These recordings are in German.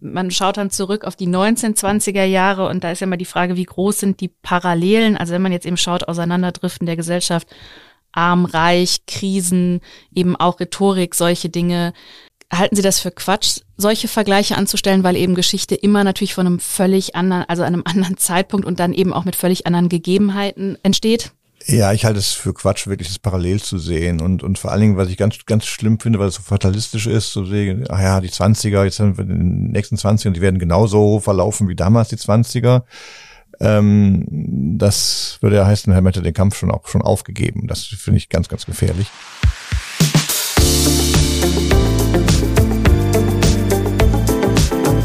Man schaut dann zurück auf die 1920er Jahre und da ist ja immer die Frage, wie groß sind die Parallelen? Also wenn man jetzt eben schaut, Auseinanderdriften der Gesellschaft, arm, reich, Krisen, eben auch Rhetorik, solche Dinge. Halten Sie das für Quatsch, solche Vergleiche anzustellen, weil eben Geschichte immer natürlich von einem völlig anderen, also einem anderen Zeitpunkt und dann eben auch mit völlig anderen Gegebenheiten entsteht? Ja, ich halte es für Quatsch, wirklich das parallel zu sehen. Und, und vor allen Dingen, was ich ganz, ganz schlimm finde, weil es so fatalistisch ist, zu sehen, ach ja, die 20er, jetzt haben wir den nächsten 20er, die werden genauso verlaufen wie damals die 20er. Ähm, das würde ja heißen, Herr hätte den Kampf schon auch schon aufgegeben. Das finde ich ganz, ganz gefährlich.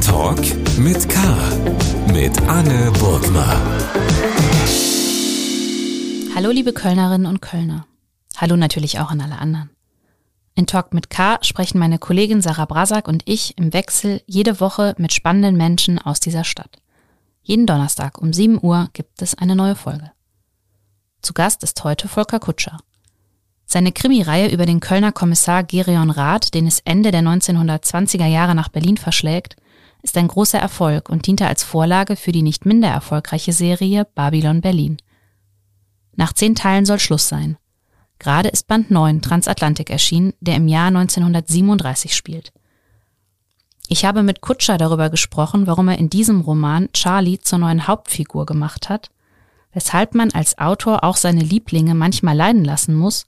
Talk mit K. Mit Anne Burgner. Hallo liebe Kölnerinnen und Kölner. Hallo natürlich auch an alle anderen. In Talk mit K sprechen meine Kollegin Sarah Brasak und ich im Wechsel jede Woche mit spannenden Menschen aus dieser Stadt. Jeden Donnerstag um 7 Uhr gibt es eine neue Folge. Zu Gast ist heute Volker Kutscher. Seine Krimireihe über den Kölner Kommissar Gerion Rath, den es Ende der 1920er Jahre nach Berlin verschlägt, ist ein großer Erfolg und diente als Vorlage für die nicht minder erfolgreiche Serie Babylon Berlin. Nach zehn Teilen soll Schluss sein. Gerade ist Band 9 Transatlantik erschienen, der im Jahr 1937 spielt. Ich habe mit Kutscher darüber gesprochen, warum er in diesem Roman Charlie zur neuen Hauptfigur gemacht hat, weshalb man als Autor auch seine Lieblinge manchmal leiden lassen muss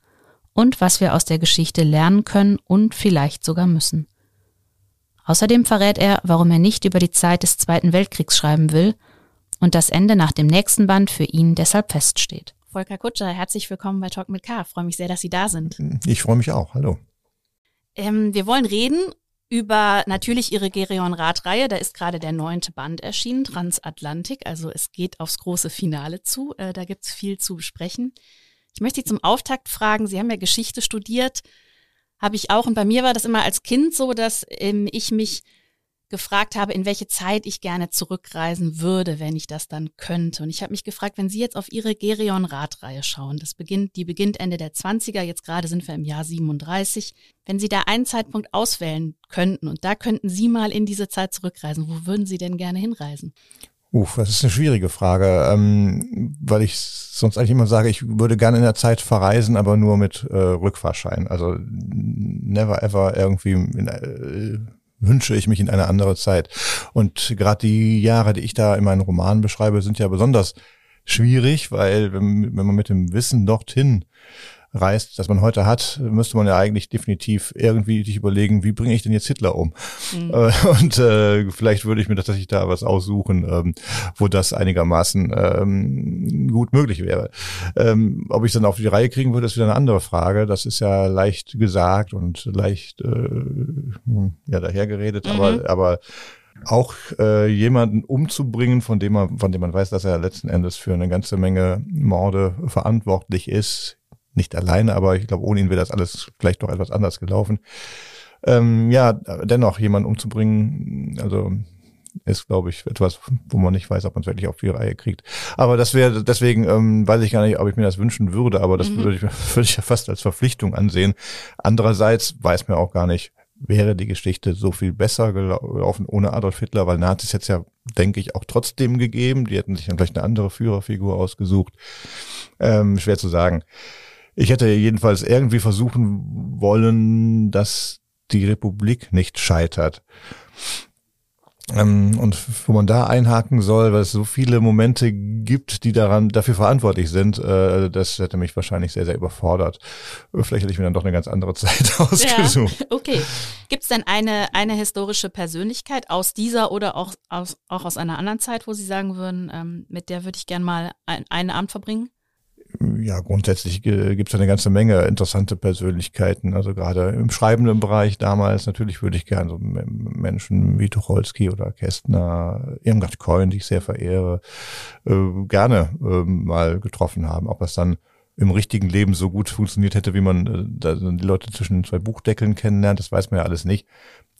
und was wir aus der Geschichte lernen können und vielleicht sogar müssen. Außerdem verrät er, warum er nicht über die Zeit des Zweiten Weltkriegs schreiben will und das Ende nach dem nächsten Band für ihn deshalb feststeht. Volker Kutscher, herzlich willkommen bei Talk mit K. Ich freue mich sehr, dass Sie da sind. Ich freue mich auch. Hallo. Ähm, wir wollen reden über natürlich ihre Gerion Rath-Reihe. Da ist gerade der neunte Band erschienen, Transatlantik. Also es geht aufs große Finale zu. Äh, da gibt's viel zu besprechen. Ich möchte Sie zum Auftakt fragen, Sie haben ja Geschichte studiert, habe ich auch. Und bei mir war das immer als Kind so, dass ähm, ich mich gefragt habe, in welche Zeit ich gerne zurückreisen würde, wenn ich das dann könnte. Und ich habe mich gefragt, wenn Sie jetzt auf Ihre Gerion-Radreihe schauen, das beginnt, die beginnt Ende der 20er, jetzt gerade sind wir im Jahr 37. Wenn Sie da einen Zeitpunkt auswählen könnten und da könnten Sie mal in diese Zeit zurückreisen, wo würden Sie denn gerne hinreisen? Uff, das ist eine schwierige Frage, ähm, weil ich sonst eigentlich immer sage, ich würde gerne in der Zeit verreisen, aber nur mit äh, Rückfahrschein. Also never ever irgendwie in, äh, wünsche ich mich in eine andere Zeit. Und gerade die Jahre, die ich da in meinen Romanen beschreibe, sind ja besonders schwierig, weil wenn, wenn man mit dem Wissen dorthin reist, das man heute hat, müsste man ja eigentlich definitiv irgendwie sich überlegen, wie bringe ich denn jetzt Hitler um? Mhm. Äh, und äh, vielleicht würde ich mir tatsächlich da was aussuchen, ähm, wo das einigermaßen ähm, gut möglich wäre. Ähm, ob ich dann auf die Reihe kriegen würde, ist wieder eine andere Frage. Das ist ja leicht gesagt und leicht äh, hm, ja dahergeredet, mhm. aber aber auch äh, jemanden umzubringen, von dem man, von dem man weiß, dass er letzten Endes für eine ganze Menge Morde verantwortlich ist, nicht alleine, aber ich glaube, ohne ihn wäre das alles vielleicht doch etwas anders gelaufen. Ähm, ja, dennoch jemanden umzubringen, also ist, glaube ich, etwas, wo man nicht weiß, ob man es wirklich auf die Reihe kriegt. Aber das wäre, deswegen ähm, weiß ich gar nicht, ob ich mir das wünschen würde, aber das mhm. würde, ich, würde ich ja fast als Verpflichtung ansehen. Andererseits weiß mir auch gar nicht, wäre die Geschichte so viel besser gelaufen ohne Adolf Hitler, weil Nazis es ja, denke ich, auch trotzdem gegeben. Die hätten sich dann vielleicht eine andere Führerfigur ausgesucht. Ähm, schwer zu sagen. Ich hätte jedenfalls irgendwie versuchen wollen, dass die Republik nicht scheitert. Ähm, und wo man da einhaken soll, weil es so viele Momente gibt, die daran dafür verantwortlich sind, äh, das hätte mich wahrscheinlich sehr, sehr überfordert. Vielleicht hätte ich mir dann doch eine ganz andere Zeit ausgesucht. Ja, okay. Gibt es denn eine, eine historische Persönlichkeit aus dieser oder auch aus, auch aus einer anderen Zeit, wo Sie sagen würden, ähm, mit der würde ich gern mal ein, einen Abend verbringen? Ja, grundsätzlich gibt es eine ganze Menge interessante Persönlichkeiten. Also gerade im schreibenden Bereich damals natürlich würde ich gerne so Menschen wie Tucholsky oder Kästner, Irmgard Coin, die ich sehr verehre, äh, gerne äh, mal getroffen haben. Ob das dann im richtigen Leben so gut funktioniert hätte, wie man äh, die Leute zwischen zwei Buchdeckeln kennenlernt, das weiß man ja alles nicht.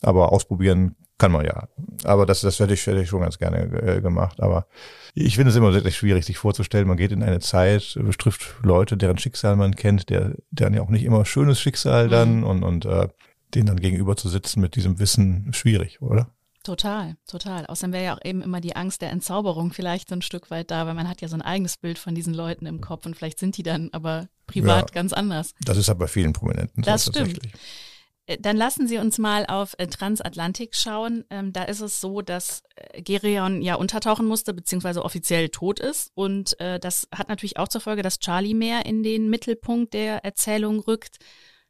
Aber ausprobieren kann man ja. Aber das, das hätte ich, hätte ich schon ganz gerne äh, gemacht. Aber ich finde es immer wirklich schwierig, sich vorzustellen, man geht in eine Zeit, trifft Leute, deren Schicksal man kennt, der, deren ja auch nicht immer schönes Schicksal dann mhm. und, und äh, denen dann gegenüber zu sitzen mit diesem Wissen schwierig, oder? Total, total. Außerdem wäre ja auch eben immer die Angst der Entzauberung vielleicht so ein Stück weit da, weil man hat ja so ein eigenes Bild von diesen Leuten im Kopf und vielleicht sind die dann aber privat ja, ganz anders. Das ist aber bei vielen Prominenten so das stimmt. Äh, dann lassen Sie uns mal auf äh, Transatlantik schauen. Ähm, da ist es so, dass äh, Gerion ja untertauchen musste, beziehungsweise offiziell tot ist. Und das hat natürlich auch zur Folge, dass Charlie mehr in den Mittelpunkt der Erzählung rückt.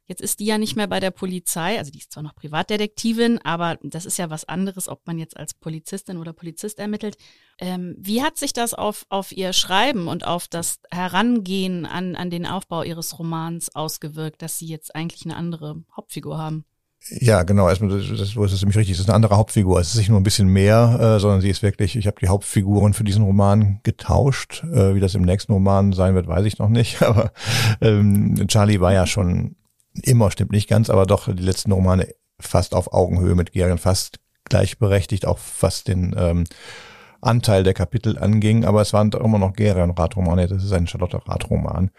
Jetzt ist die ja nicht mehr bei der Polizei, also die ist zwar noch Privatdetektivin, aber das ist ja was anderes, ob man jetzt als Polizistin oder Polizist ermittelt. Ähm, wie hat sich das auf, auf ihr Schreiben und auf das Herangehen an, an den Aufbau ihres Romans ausgewirkt, dass sie jetzt eigentlich eine andere Hauptfigur haben? Ja, genau. Erstmal, das, das, das ist nämlich richtig. Es ist eine andere Hauptfigur. Es ist nicht nur ein bisschen mehr, äh, sondern sie ist wirklich, ich habe die Hauptfiguren für diesen Roman getauscht. Äh, wie das im nächsten Roman sein wird, weiß ich noch nicht. Aber ähm, Charlie war ja schon immer stimmt nicht ganz, aber doch die letzten Romane fast auf Augenhöhe mit Gerion, fast gleichberechtigt, auch was den ähm, Anteil der Kapitel anging, aber es waren immer noch Gerion Radromane, das ist ein Charlotte Radroman.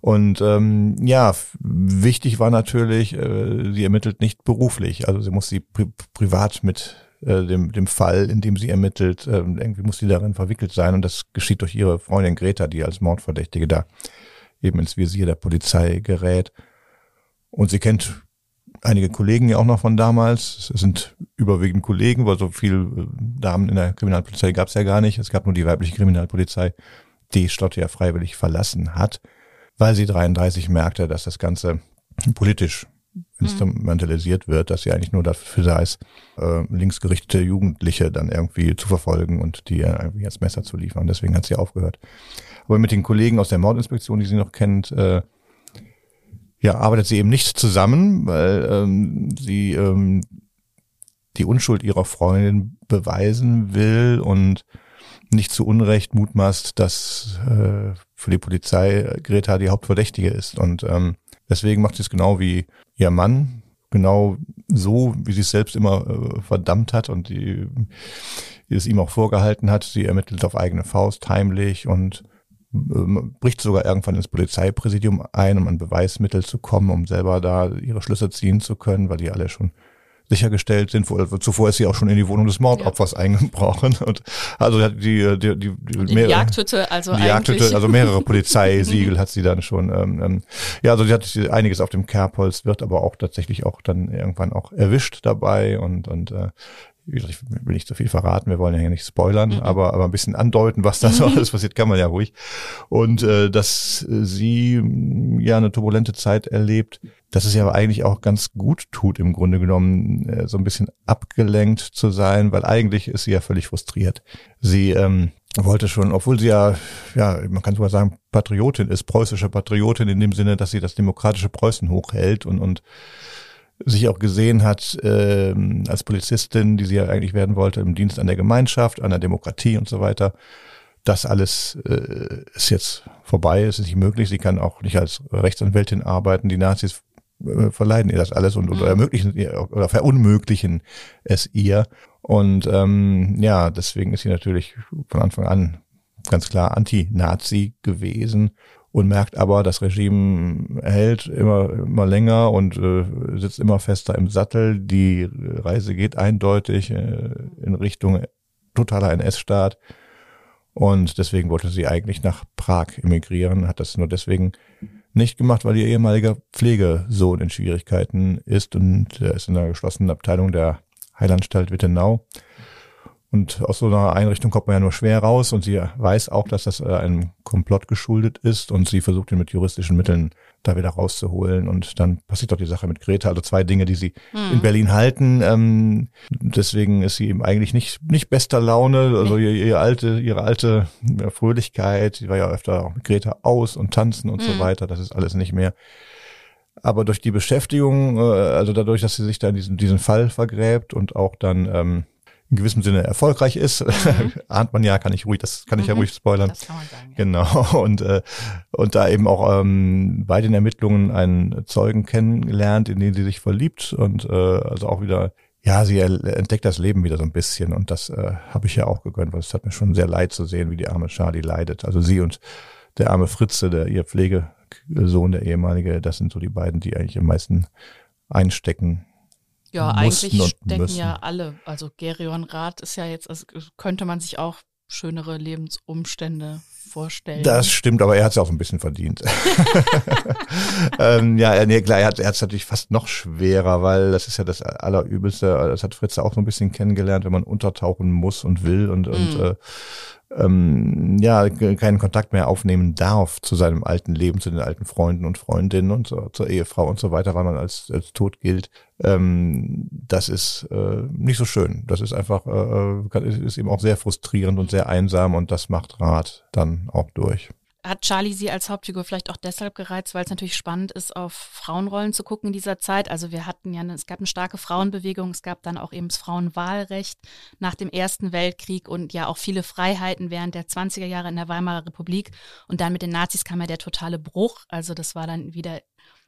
Und ähm, ja, wichtig war natürlich, äh, sie ermittelt nicht beruflich, also sie muss sie pri privat mit äh, dem, dem Fall, in dem sie ermittelt, äh, irgendwie muss sie darin verwickelt sein und das geschieht durch ihre Freundin Greta, die als Mordverdächtige da eben ins Visier der Polizei gerät. Und sie kennt einige Kollegen ja auch noch von damals. Es sind überwiegend Kollegen, weil so viel äh, Damen in der Kriminalpolizei gab es ja gar nicht. Es gab nur die weibliche Kriminalpolizei, die Stotte ja freiwillig verlassen hat, weil sie 33 merkte, dass das Ganze politisch mhm. instrumentalisiert wird, dass sie eigentlich nur dafür da ist, äh, linksgerichtete Jugendliche dann irgendwie zu verfolgen und die irgendwie als Messer zu liefern. Deswegen hat sie aufgehört. Aber mit den Kollegen aus der Mordinspektion, die sie noch kennt, äh, ja, arbeitet sie eben nicht zusammen, weil ähm, sie ähm, die Unschuld ihrer Freundin beweisen will und nicht zu Unrecht mutmaßt, dass äh, für die Polizei Greta die Hauptverdächtige ist. Und ähm, deswegen macht sie es genau wie ihr Mann, genau so, wie sie es selbst immer äh, verdammt hat und die, die es ihm auch vorgehalten hat. Sie ermittelt auf eigene Faust, heimlich und bricht sogar irgendwann ins Polizeipräsidium ein, um an Beweismittel zu kommen, um selber da ihre Schlüsse ziehen zu können, weil die alle schon sichergestellt sind. Zuvor ist sie auch schon in die Wohnung des Mordopfers ja. eingebrochen. Und also die, die, die, die, die mehrere, Jagdhütte, also die Jagdhütte, also mehrere Polizeisiegel hat sie dann schon. Ähm, ähm, ja, also sie hat einiges auf dem Kerbholz, wird aber auch tatsächlich auch dann irgendwann auch erwischt dabei und und äh, ich will nicht so viel verraten, wir wollen ja hier nicht spoilern, mhm. aber, aber ein bisschen andeuten, was da so alles passiert, kann man ja ruhig. Und äh, dass sie mm, ja eine turbulente Zeit erlebt, dass es ja aber eigentlich auch ganz gut tut, im Grunde genommen, äh, so ein bisschen abgelenkt zu sein, weil eigentlich ist sie ja völlig frustriert. Sie ähm, wollte schon, obwohl sie ja, ja, man kann sogar sagen, Patriotin ist, preußische Patriotin in dem Sinne, dass sie das demokratische Preußen hochhält und, und sich auch gesehen hat äh, als Polizistin, die sie ja eigentlich werden wollte, im Dienst an der Gemeinschaft, an der Demokratie und so weiter. Das alles äh, ist jetzt vorbei, es ist nicht möglich. Sie kann auch nicht als Rechtsanwältin arbeiten. Die Nazis äh, verleiden ihr das alles und, oder mhm. ermöglichen ihr oder verunmöglichen es ihr. Und ähm, ja, deswegen ist sie natürlich von Anfang an ganz klar Anti-Nazi gewesen und merkt aber, das Regime hält immer, immer länger und äh, sitzt immer fester im Sattel. Die Reise geht eindeutig äh, in Richtung totaler NS-Staat. Und deswegen wollte sie eigentlich nach Prag emigrieren, hat das nur deswegen nicht gemacht, weil ihr ehemaliger Pflegesohn in Schwierigkeiten ist und er ist in einer geschlossenen Abteilung der Heilanstalt Wittenau. Und aus so einer Einrichtung kommt man ja nur schwer raus und sie weiß auch, dass das äh, einem Komplott geschuldet ist und sie versucht ihn mit juristischen Mitteln da wieder rauszuholen und dann passiert doch die Sache mit Greta, also zwei Dinge, die sie hm. in Berlin halten. Ähm, deswegen ist sie eben eigentlich nicht nicht bester Laune, also ihr, ihr alte ihre alte Fröhlichkeit, sie war ja öfter auch mit Greta aus und tanzen und hm. so weiter, das ist alles nicht mehr. Aber durch die Beschäftigung, äh, also dadurch, dass sie sich da in diesen diesen Fall vergräbt und auch dann ähm, in gewissem Sinne erfolgreich ist. Mhm. Ahnt man ja, kann ich ruhig, das kann ich mhm. ja ruhig spoilern. Das kann man sagen, ja. Genau. Und, äh, und da eben auch ähm, bei den Ermittlungen einen Zeugen kennengelernt, in den sie sich verliebt und äh, also auch wieder, ja, sie entdeckt das Leben wieder so ein bisschen und das äh, habe ich ja auch gegönnt, weil es hat mir schon sehr leid zu sehen, wie die arme Charlie leidet. Also sie und der arme Fritze, der ihr Pflegesohn, der ehemalige, das sind so die beiden, die eigentlich am meisten einstecken Ja, eigentlich stecken müssen. ja alle. Also Gerion Rath ist ja jetzt, also könnte man sich auch schönere Lebensumstände vorstellen. Das stimmt, aber er hat es auch ein bisschen verdient. ähm, ja, nee, klar, er hat es natürlich fast noch schwerer, weil das ist ja das Allerübelste. Das hat Fritz auch so ein bisschen kennengelernt, wenn man untertauchen muss und will und, mhm. und äh, ähm, ja, keinen Kontakt mehr aufnehmen darf zu seinem alten Leben, zu den alten Freunden und Freundinnen und so, zur Ehefrau und so weiter, weil man als, als tot gilt. Ähm, das ist äh, nicht so schön. Das ist einfach, äh, ist eben auch sehr frustrierend und sehr einsam und das macht Rat dann auch durch hat Charlie sie als Hauptfigur vielleicht auch deshalb gereizt, weil es natürlich spannend ist, auf Frauenrollen zu gucken in dieser Zeit. Also wir hatten ja, eine, es gab eine starke Frauenbewegung, es gab dann auch eben das Frauenwahlrecht nach dem Ersten Weltkrieg und ja auch viele Freiheiten während der 20er Jahre in der Weimarer Republik. Und dann mit den Nazis kam ja der totale Bruch. Also das war dann wieder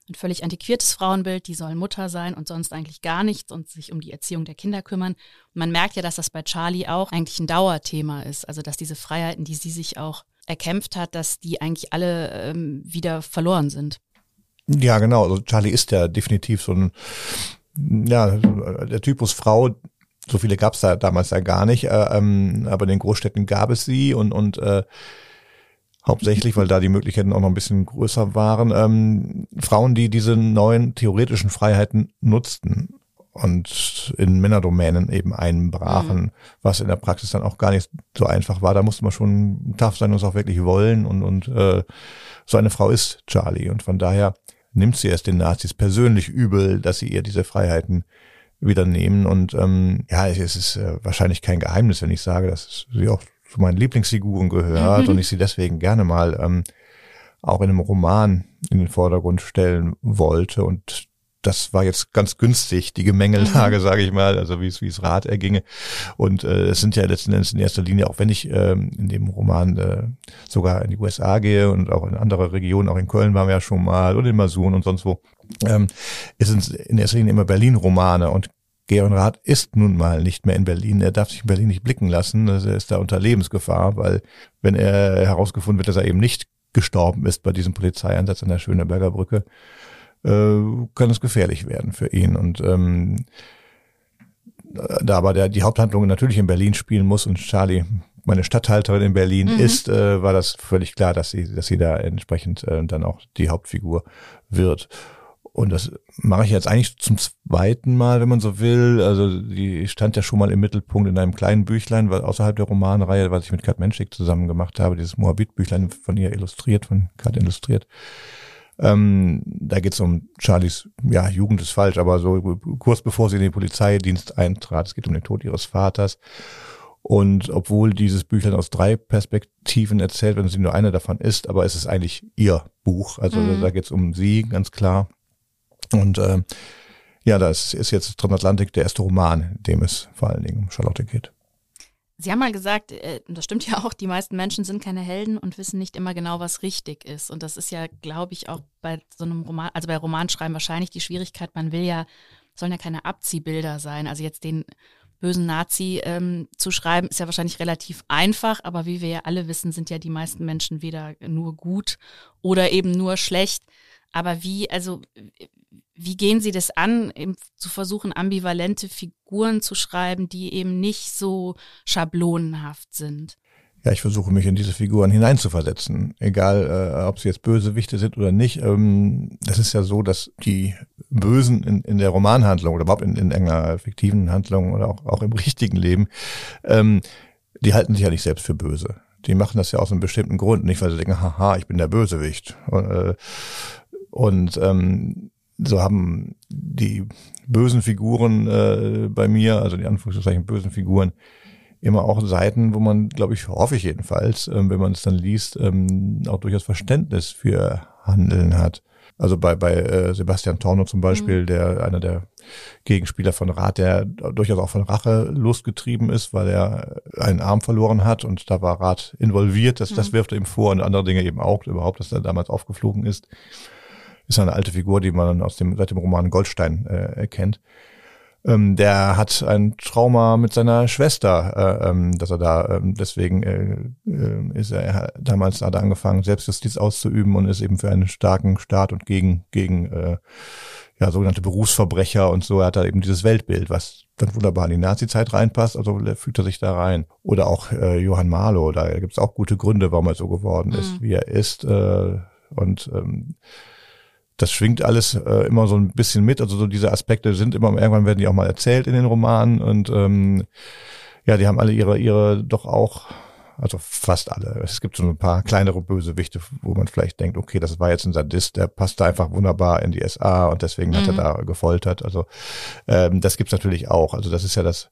ein völlig antiquiertes Frauenbild, die sollen Mutter sein und sonst eigentlich gar nichts und sich um die Erziehung der Kinder kümmern. Und man merkt ja, dass das bei Charlie auch eigentlich ein Dauerthema ist. Also dass diese Freiheiten, die sie sich auch erkämpft hat, dass die eigentlich alle ähm, wieder verloren sind. Ja, genau. Also Charlie ist ja definitiv so ein, ja, der Typus Frau, so viele gab es da damals ja gar nicht, äh, ähm, aber in den Großstädten gab es sie und, und äh, hauptsächlich, weil da die Möglichkeiten auch noch ein bisschen größer waren, ähm, Frauen, die diese neuen theoretischen Freiheiten nutzten und in Männerdomänen eben einbrachen, mhm. was in der Praxis dann auch gar nicht so einfach war. Da musste man schon tough sein und es auch wirklich wollen und, und äh, so eine Frau ist Charlie und von daher nimmt sie es den Nazis persönlich übel, dass sie ihr diese Freiheiten wieder nehmen und ähm, ja, es ist äh, wahrscheinlich kein Geheimnis, wenn ich sage, dass sie auch zu meinen Lieblingsfiguren gehört mhm. und ich sie deswegen gerne mal ähm, auch in einem Roman in den Vordergrund stellen wollte und das war jetzt ganz günstig, die Gemengelage, mhm. sage ich mal, also wie es wie es Rat erginge. Und äh, es sind ja letzten Endes in erster Linie, auch wenn ich ähm, in dem Roman äh, sogar in die USA gehe und auch in andere Regionen, auch in Köln waren wir ja schon mal und in Masuren und sonst wo, ähm, es sind in erster Linie immer Berlin-Romane und Georg Rath ist nun mal nicht mehr in Berlin. Er darf sich in Berlin nicht blicken lassen. Also er ist da unter Lebensgefahr, weil wenn er herausgefunden wird, dass er eben nicht gestorben ist bei diesem Polizeieinsatz an der Schöneberger Brücke, kann es gefährlich werden für ihn. Und ähm, da aber der, die Haupthandlung natürlich in Berlin spielen muss und Charlie meine Stadthalterin in Berlin mhm. ist, äh, war das völlig klar, dass sie, dass sie da entsprechend äh, dann auch die Hauptfigur wird. Und das mache ich jetzt eigentlich zum zweiten Mal, wenn man so will. Also die stand ja schon mal im Mittelpunkt in einem kleinen Büchlein, weil außerhalb der Romanreihe, was ich mit Kat Menschik zusammen gemacht habe, dieses Moabit-Büchlein von ihr illustriert, von Kat illustriert. Ähm, da geht es um Charlies, ja, Jugend ist falsch, aber so kurz bevor sie in den Polizeidienst eintrat, es geht um den Tod ihres Vaters. Und obwohl dieses Büchlein aus drei Perspektiven erzählt, wenn sie nur eine davon ist, aber es ist eigentlich ihr Buch. Also mhm. da geht es um sie, ganz klar. Und äh, ja, das ist jetzt Transatlantik der erste Roman, in dem es vor allen Dingen um Charlotte geht. Sie haben mal gesagt, äh, und das stimmt ja auch, die meisten Menschen sind keine Helden und wissen nicht immer genau, was richtig ist. Und das ist ja, glaube ich, auch bei so einem Roman, also bei Romanschreiben wahrscheinlich die Schwierigkeit, man will ja, sollen ja keine Abziehbilder sein. Also jetzt den bösen Nazi ähm, zu schreiben, ist ja wahrscheinlich relativ einfach, aber wie wir ja alle wissen, sind ja die meisten Menschen weder nur gut oder eben nur schlecht. Aber wie, also wie gehen Sie das an, eben zu versuchen, ambivalente Figuren zu schreiben, die eben nicht so schablonenhaft sind? Ja, ich versuche mich in diese Figuren hineinzuversetzen, egal äh, ob sie jetzt Bösewichte sind oder nicht. Ähm, das ist ja so, dass die Bösen in, in der Romanhandlung oder überhaupt in, in einer fiktiven Handlung oder auch, auch im richtigen Leben, ähm, die halten sich ja nicht selbst für böse. Die machen das ja aus einem bestimmten Grund, nicht weil sie denken, haha, ich bin der Bösewicht. Und, äh, und ähm, so haben die bösen Figuren äh, bei mir, also die Anführungszeichen bösen Figuren, immer auch Seiten, wo man, glaube ich, hoffe ich jedenfalls, ähm, wenn man es dann liest, ähm, auch durchaus Verständnis für Handeln hat. Also bei, bei äh, Sebastian Torno zum Beispiel, mhm. der einer der Gegenspieler von Rat, der durchaus auch von Rache losgetrieben ist, weil er einen Arm verloren hat und da war Rat involviert. Das, mhm. das wirft er ihm vor und andere Dinge eben auch, überhaupt, dass er damals aufgeflogen ist ist eine alte Figur, die man aus dem, seit dem Roman Goldstein äh, erkennt. Ähm, der hat ein Trauma mit seiner Schwester, äh, ähm, dass er da, ähm, deswegen äh, äh, ist er, er damals hat er angefangen, Selbstjustiz auszuüben und ist eben für einen starken Staat und gegen, gegen äh, ja, sogenannte Berufsverbrecher und so. Er hat da eben dieses Weltbild, was dann wunderbar in die Nazi-Zeit reinpasst, also fügt er sich da rein. Oder auch äh, Johann Marlow, da gibt's auch gute Gründe, warum er so geworden ist, mhm. wie er ist. Äh, und ähm, das schwingt alles äh, immer so ein bisschen mit. Also so diese Aspekte sind immer, irgendwann werden die auch mal erzählt in den Romanen und ähm, ja, die haben alle ihre, ihre doch auch also fast alle. Es gibt so ein paar kleinere Bösewichte, wo man vielleicht denkt, okay, das war jetzt ein Sadist, der passt da einfach wunderbar in die SA und deswegen mhm. hat er mhm. da gefoltert. Also ähm, das gibt's natürlich auch. Also das ist ja das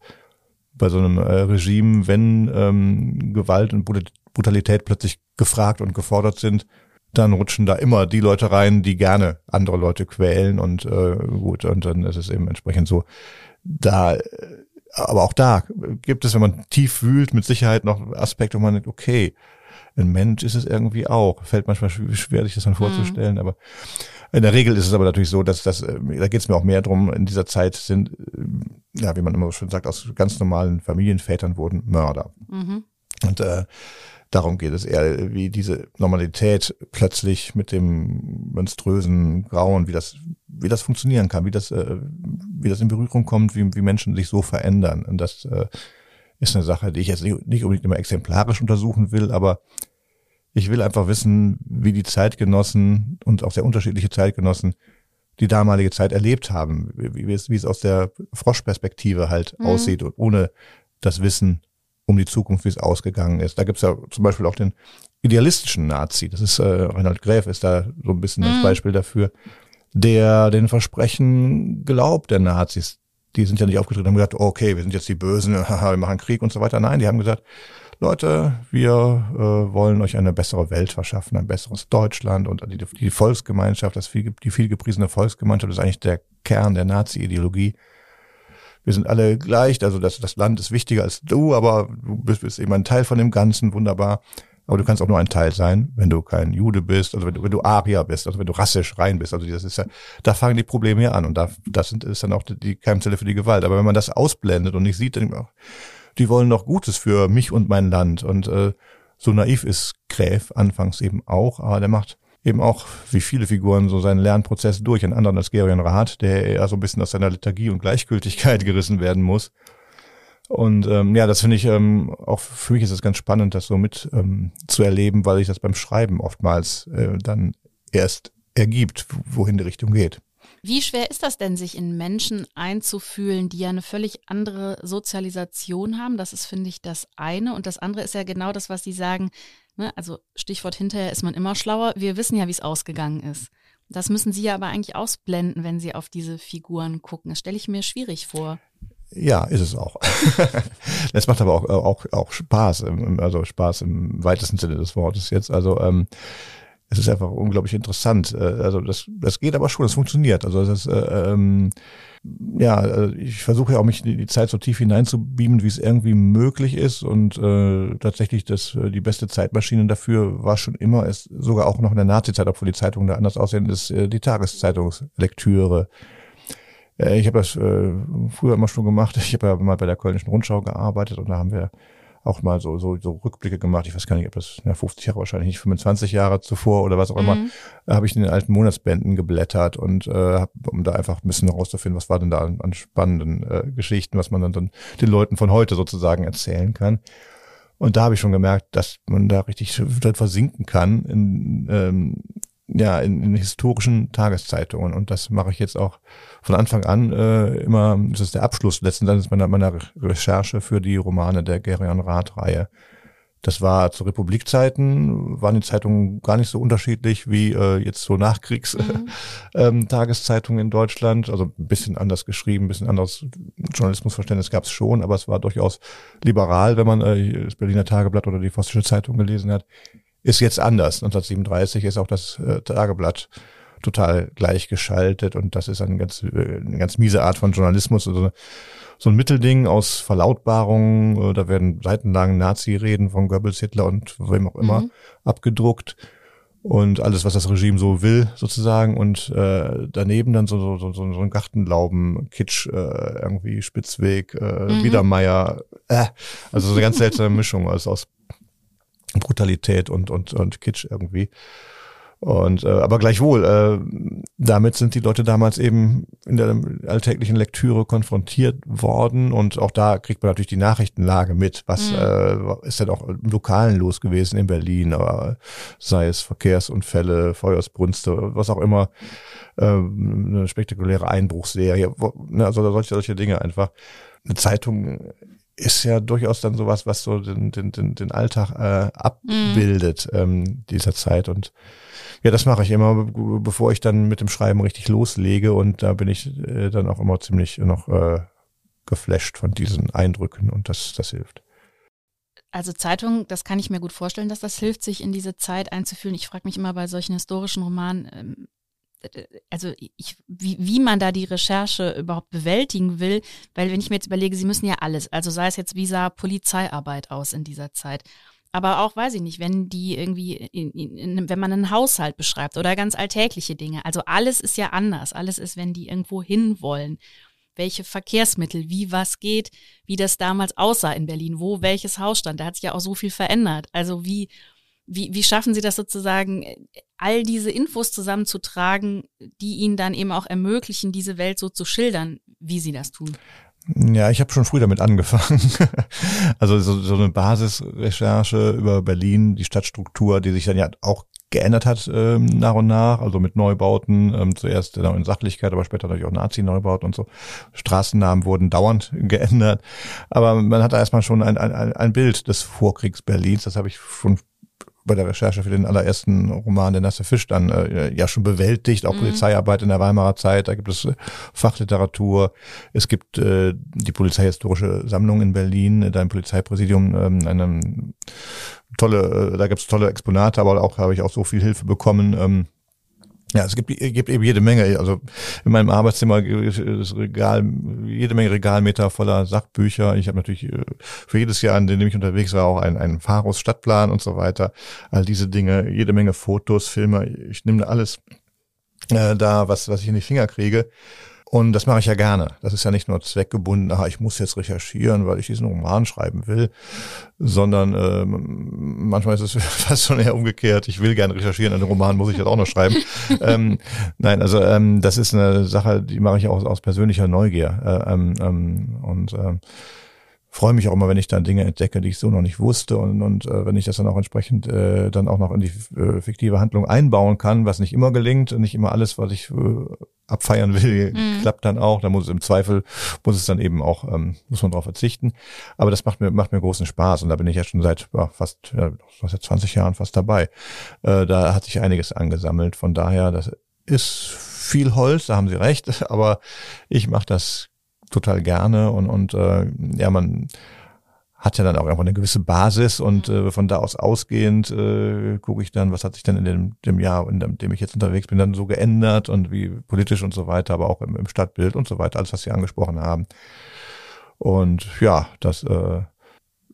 bei so einem äh, Regime, wenn ähm, Gewalt und Brutalität plötzlich gefragt und gefordert sind, dann rutschen da immer die Leute rein, die gerne andere Leute quälen und äh, gut, und dann ist es eben entsprechend so, da aber auch da gibt es, wenn man tief wühlt, mit Sicherheit noch Aspekte, wo man denkt, okay, ein Mensch ist es irgendwie auch. Fällt manchmal schwer, sich das dann vorzustellen, mhm. aber in der Regel ist es aber natürlich so, dass das, äh, da geht es mir auch mehr drum, in dieser Zeit sind, äh, ja, wie man immer so schön sagt, aus ganz normalen Familienvätern wurden Mörder. Mhm. Und äh, darum geht es eher, wie diese Normalität plötzlich mit dem monströsen Grauen, wie das, wie das funktionieren kann, wie das, äh, wie das in Berührung kommt, wie, wie Menschen sich so verändern. Und das äh, ist eine Sache, die ich jetzt nicht, nicht unbedingt immer exemplarisch untersuchen will, aber ich will einfach wissen, wie die Zeitgenossen und auch sehr unterschiedliche Zeitgenossen die damalige Zeit erlebt haben, wie, wie, es, wie es aus der Froschperspektive halt mhm. aussieht und ohne das Wissen um die Zukunft, wie es ausgegangen ist. Da gibt's ja zum Beispiel auch den idealistischen Nazi. Das ist äh, Reinhard Gräf ist da so ein bisschen mhm. das Beispiel dafür, der den Versprechen glaubt der Nazis. Die sind ja nicht aufgetreten und haben gesagt, okay, wir sind jetzt die Bösen, wir machen Krieg und so weiter. Nein, die haben gesagt, Leute, wir äh, wollen euch eine bessere Welt verschaffen, ein besseres Deutschland und die, die Volksgemeinschaft, das viel, die viel gepriesene Volksgemeinschaft ist eigentlich der Kern der Nazi-Ideologie wir sind alle gleich, also das, das Land ist wichtiger als du, aber du bist, bist eben ein Teil von dem Ganzen, wunderbar. Aber du kannst auch nur ein Teil sein, wenn du kein Jude bist, also wenn du, wenn du Arier bist, also wenn du rassisch rein bist. Also das ist ja, da fangen die Probleme ja an und da, das sind, ist dann auch die, Keimzelle für die Gewalt. Aber wenn man das ausblendet und nicht sieht, dann auch, die wollen doch Gutes für mich und mein Land und äh, so naiv ist Gräf anfangs eben auch, aber der macht eben auch, wie viele Figuren, so seinen Lernprozess durch. Ein anderer als Gerion Rath, der eher so ein bisschen aus seiner Lethargie und Gleichgültigkeit gerissen werden muss. Und ähm, ja, das finde ich ähm, auch für mich ist es ganz spannend, das so mit ähm, zu erleben, weil sich das beim Schreiben oftmals äh, dann erst ergibt, wohin die Richtung geht. Wie schwer ist das denn, sich in Menschen einzufühlen, die ja eine völlig andere Sozialisation haben? Das ist, finde ich, das eine. Und das andere ist ja genau das, was Sie sagen. Ne? Also Stichwort hinterher ist man immer schlauer. Wir wissen ja, wie es ausgegangen ist. Das müssen Sie ja aber eigentlich ausblenden, wenn Sie auf diese Figuren gucken. Das stelle ich mir schwierig vor. Ja, ist es auch. Es macht aber auch, auch, auch Spaß, also Spaß im weitesten Sinne des Wortes jetzt. Also ähm, es ist einfach unglaublich interessant. Äh, also das, das geht aber schon, es funktioniert. Also das ist, äh, ähm, ja, äh, ich versuche ja auch mich die, die Zeit so tief hineinzubeamen, wie es irgendwie möglich ist. Und äh, tatsächlich das, äh, die beste Zeitmaschine dafür war schon immer, ist sogar auch noch in der Nazi-Zeit, obwohl die Zeitungen da anders aussehen, ist äh, die Tageszeitungslektüre. Äh, ich habe das äh, früher immer schon gemacht. Ich habe ja mal bei der Kölnischen Rundschau gearbeitet und da haben wir auch mal so, so, so Rückblicke gemacht. Ich weiß gar nicht, ob das ja, 50 Jahre wahrscheinlich nicht, 25 Jahre zuvor oder was auch immer, mhm. habe ich in den alten Monatsbänden geblättert und äh, hab, um da einfach ein bisschen herauszufinden, was war denn da an, an spannenden äh, Geschichten, was man dann, dann den Leuten von heute sozusagen erzählen kann. Und da habe ich schon gemerkt, dass man da richtig versinken kann in, ähm, ja, in, in historischen Tageszeitungen. Und das mache ich jetzt auch von Anfang an äh, immer, das ist der Abschluss letzten Endes meiner, meiner Recherche für die Romane der Gerion Rath-Reihe. Das war zu Republikzeiten, waren die Zeitungen gar nicht so unterschiedlich wie äh, jetzt so Nachkriegs mhm. ähm, in Deutschland. Also ein bisschen anders geschrieben, ein bisschen anderes Journalismusverständnis gab es schon, aber es war durchaus liberal, wenn man äh, das Berliner Tageblatt oder die Vossische Zeitung gelesen hat ist jetzt anders. 1937 ist auch das äh, Tageblatt total gleichgeschaltet und das ist eine ganz, äh, eine ganz miese Art von Journalismus. Also so ein Mittelding aus Verlautbarungen, äh, da werden seitenlang Nazi-Reden von Goebbels, Hitler und wem auch immer mhm. abgedruckt und alles, was das Regime so will, sozusagen. Und äh, daneben dann so, so, so, so ein Gartenlauben, Kitsch, äh, irgendwie Spitzweg, äh, mhm. Biedermeier, äh, also so eine ganz seltsame Mischung aus, aus Brutalität und, und, und Kitsch irgendwie. Und äh, aber gleichwohl, äh, damit sind die Leute damals eben in der alltäglichen Lektüre konfrontiert worden und auch da kriegt man natürlich die Nachrichtenlage mit. Was mhm. äh, ist denn auch im Lokalen los gewesen in Berlin, aber sei es Verkehrsunfälle, Feuersbrünste, was auch immer, äh, eine spektakuläre Einbruchsserie, ne, also solche solche Dinge einfach. Eine Zeitung ist ja durchaus dann sowas, was so den, den, den, den Alltag äh, abbildet mhm. ähm, dieser Zeit. Und ja, das mache ich immer, bevor ich dann mit dem Schreiben richtig loslege. Und da bin ich äh, dann auch immer ziemlich noch äh, geflasht von diesen Eindrücken und das, das hilft. Also Zeitung, das kann ich mir gut vorstellen, dass das hilft, sich in diese Zeit einzufühlen. Ich frage mich immer bei solchen historischen Romanen, ähm, also ich, wie, wie man da die Recherche überhaupt bewältigen will, weil wenn ich mir jetzt überlege, sie müssen ja alles, also sei es jetzt, wie sah Polizeiarbeit aus in dieser Zeit, aber auch, weiß ich nicht, wenn die irgendwie, in, in, wenn man einen Haushalt beschreibt oder ganz alltägliche Dinge, also alles ist ja anders, alles ist, wenn die irgendwo hin wollen, welche Verkehrsmittel, wie was geht, wie das damals aussah in Berlin, wo welches Haus stand, da hat sich ja auch so viel verändert, also wie wie, wie schaffen Sie das sozusagen, all diese Infos zusammenzutragen, die Ihnen dann eben auch ermöglichen, diese Welt so zu schildern, wie Sie das tun? Ja, ich habe schon früh damit angefangen. also so, so eine Basisrecherche über Berlin, die Stadtstruktur, die sich dann ja auch geändert hat ähm, nach und nach, also mit Neubauten, ähm, zuerst in Sachlichkeit, aber später natürlich auch Nazi-Neubauten und so. Straßennamen wurden dauernd geändert. Aber man hat erstmal schon ein, ein, ein Bild des Vorkriegs Berlins, das habe ich schon bei der Recherche für den allerersten Roman Der nasse Fisch dann äh, ja schon bewältigt, auch mhm. Polizeiarbeit in der Weimarer Zeit, da gibt es äh, Fachliteratur, es gibt äh, die Polizeihistorische Sammlung in Berlin, äh, da im Polizeipräsidium ähm, eine tolle, äh, da gibt es tolle Exponate, aber auch habe ich auch so viel Hilfe bekommen. Ähm, ja, es gibt, gibt eben jede Menge. Also in meinem Arbeitszimmer ist Regal, jede Menge Regalmeter voller Sachbücher. Ich habe natürlich äh, für jedes Jahr, in dem ich unterwegs war, auch einen, einen Pharos Stadtplan und so weiter. All diese Dinge, jede Menge Fotos, Filme. Ich nehme alles äh, da, was, was ich in die Finger kriege. Und das mache ich ja gerne. Das ist ja nicht nur zweckgebunden, aha, ich muss jetzt recherchieren, weil ich diesen Roman schreiben will, sondern äh, manchmal ist es fast schon eher umgekehrt. Ich will gerne recherchieren, einen Roman muss ich jetzt auch noch schreiben. ähm, nein, also ähm, das ist eine Sache, die mache ich auch aus persönlicher Neugier. Äh, ähm, ähm, und ähm, freue mich auch immer, wenn ich dann Dinge entdecke, die ich so noch nicht wusste und, und äh, wenn ich das dann auch entsprechend äh, dann auch noch in die äh, fiktive Handlung einbauen kann, was nicht immer gelingt und nicht immer alles, was ich äh, abfeiern will, mhm. klappt dann auch. Da muss es im Zweifel, muss es dann eben auch, ähm, muss man darauf verzichten. Aber das macht mir, macht mir großen Spaß und da bin ich jetzt schon seit ja, fast, ja, seit 20 Jahren fast dabei. Äh, da hat sich einiges angesammelt. Von daher, das ist viel Holz, da haben Sie recht, aber ich mache das total gerne und, und äh, ja, man hat ja dann auch einfach eine gewisse Basis und äh, von da aus ausgehend äh, gucke ich dann, was hat sich dann in dem, dem Jahr, in dem, dem ich jetzt unterwegs bin, dann so geändert und wie politisch und so weiter, aber auch im, im Stadtbild und so weiter, alles, was Sie angesprochen haben. Und ja, das äh,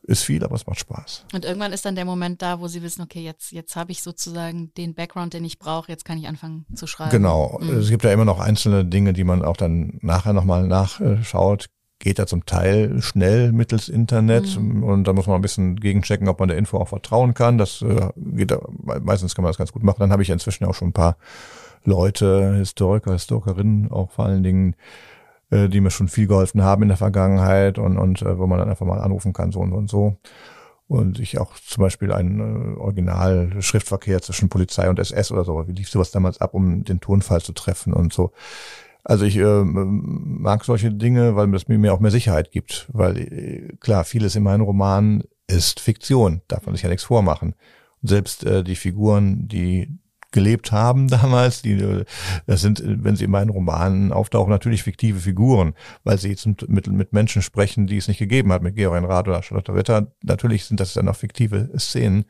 ist viel, aber es macht Spaß. Und irgendwann ist dann der Moment da, wo Sie wissen, okay, jetzt, jetzt habe ich sozusagen den Background, den ich brauche, jetzt kann ich anfangen zu schreiben. Genau. Mhm. Es gibt ja immer noch einzelne Dinge, die man auch dann nachher nochmal nachschaut geht ja zum Teil schnell mittels Internet mhm. und da muss man ein bisschen gegenchecken, ob man der Info auch vertrauen kann. Das äh, geht meistens kann man das ganz gut machen. Dann habe ich inzwischen auch schon ein paar Leute, Historiker, Historikerinnen auch vor allen Dingen, äh, die mir schon viel geholfen haben in der Vergangenheit und, und äh, wo man dann einfach mal anrufen kann, so und so und so. Und ich auch zum Beispiel einen äh, Original-Schriftverkehr zwischen Polizei und SS oder so, wie lief sowas damals ab, um den Tonfall zu treffen und so. Also ich äh, mag solche Dinge, weil das mir auch mehr Sicherheit gibt. Weil äh, klar, vieles in meinen Romanen ist Fiktion, darf man sich ja nichts vormachen. Und selbst äh, die Figuren, die gelebt haben damals, die äh, das sind, wenn sie in meinen Romanen auftauchen, natürlich fiktive Figuren, weil sie jetzt mit, mit Menschen sprechen, die es nicht gegeben hat, mit Georg Rath oder Charlotte Ritter. Natürlich sind das dann auch fiktive Szenen.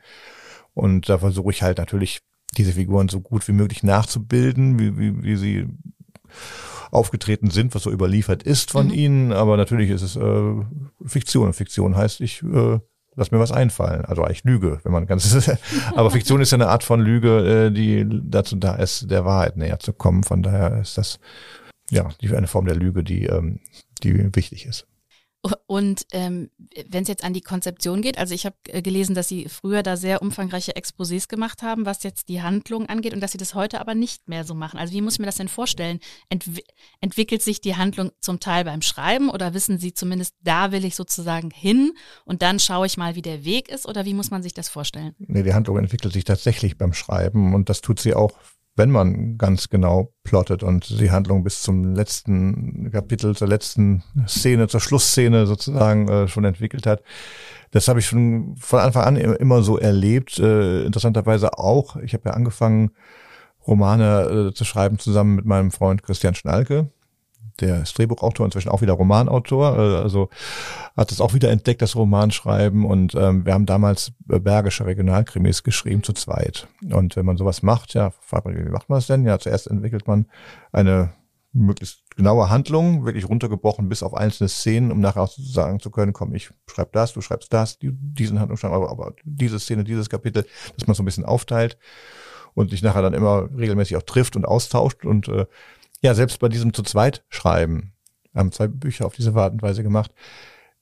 Und da versuche ich halt natürlich diese Figuren so gut wie möglich nachzubilden, wie, wie, wie sie aufgetreten sind, was so überliefert ist von mhm. ihnen. Aber natürlich ist es äh, Fiktion. Fiktion heißt, ich äh, lass mir was einfallen. Also eigentlich Lüge, wenn man ganz. aber Fiktion ist ja eine Art von Lüge, äh, die dazu da ist, der Wahrheit näher zu kommen. Von daher ist das ja die eine Form der Lüge, die ähm, die wichtig ist. Und ähm, wenn es jetzt an die Konzeption geht, also ich habe äh, gelesen, dass Sie früher da sehr umfangreiche Exposés gemacht haben, was jetzt die Handlung angeht und dass Sie das heute aber nicht mehr so machen. Also wie muss ich mir das denn vorstellen? Entwi entwickelt sich die Handlung zum Teil beim Schreiben oder wissen Sie zumindest, da will ich sozusagen hin und dann schaue ich mal, wie der Weg ist oder wie muss man sich das vorstellen? Nee, die Handlung entwickelt sich tatsächlich beim Schreiben und das tut sie auch wenn man ganz genau plottet und die Handlung bis zum letzten Kapitel, zur letzten Szene, zur Schlussszene sozusagen äh, schon entwickelt hat. Das habe ich schon von Anfang an immer so erlebt. Äh, interessanterweise auch. Ich habe ja angefangen, Romane äh, zu schreiben zusammen mit meinem Freund Christian Schnalke der ist Drehbuchautor, inzwischen auch wieder Romanautor, äh, also hat es auch wieder entdeckt, das Romanschreiben und ähm, wir haben damals äh, Bergische Regionalkrimis geschrieben zu zweit. Und wenn man sowas macht, ja, fragt man, wie macht man das denn? Ja, zuerst entwickelt man eine möglichst genaue Handlung, wirklich runtergebrochen bis auf einzelne Szenen, um nachher auch sagen zu können, komm, ich schreibe das, du schreibst das, die, diesen Handlungsstand, aber, aber diese Szene, dieses Kapitel, dass man so ein bisschen aufteilt und sich nachher dann immer regelmäßig auch trifft und austauscht und äh, ja, selbst bei diesem zu zweit schreiben, haben zwei Bücher auf diese Art und Weise gemacht,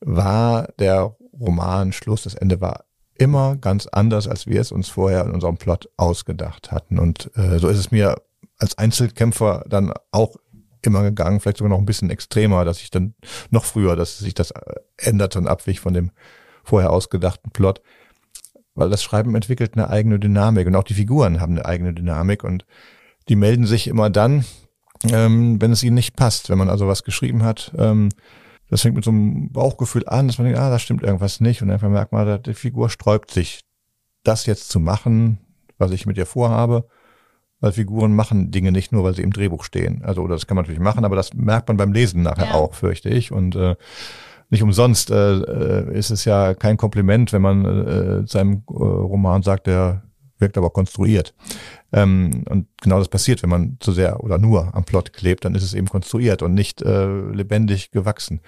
war der Roman Schluss, das Ende war immer ganz anders, als wir es uns vorher in unserem Plot ausgedacht hatten. Und äh, so ist es mir als Einzelkämpfer dann auch immer gegangen, vielleicht sogar noch ein bisschen extremer, dass ich dann noch früher, dass sich das änderte und abwich von dem vorher ausgedachten Plot. Weil das Schreiben entwickelt eine eigene Dynamik und auch die Figuren haben eine eigene Dynamik und die melden sich immer dann, ähm, wenn es ihnen nicht passt. Wenn man also was geschrieben hat, ähm, das fängt mit so einem Bauchgefühl an, dass man denkt, ah, da stimmt irgendwas nicht. Und einfach merkt man, die Figur sträubt sich, das jetzt zu machen, was ich mit ihr vorhabe. Weil Figuren machen Dinge nicht nur, weil sie im Drehbuch stehen. Also, oder das kann man natürlich machen, aber das merkt man beim Lesen nachher ja. auch, fürchte ich. Und äh, nicht umsonst äh, äh ist es ja kein Kompliment, wenn man äh, seinem äh, Roman sagt, der wirkt aber konstruiert. Ähm, und genau das passiert, wenn man zu sehr oder nur am Plot klebt, dann ist es eben konstruiert und nicht äh, lebendig gewachsen.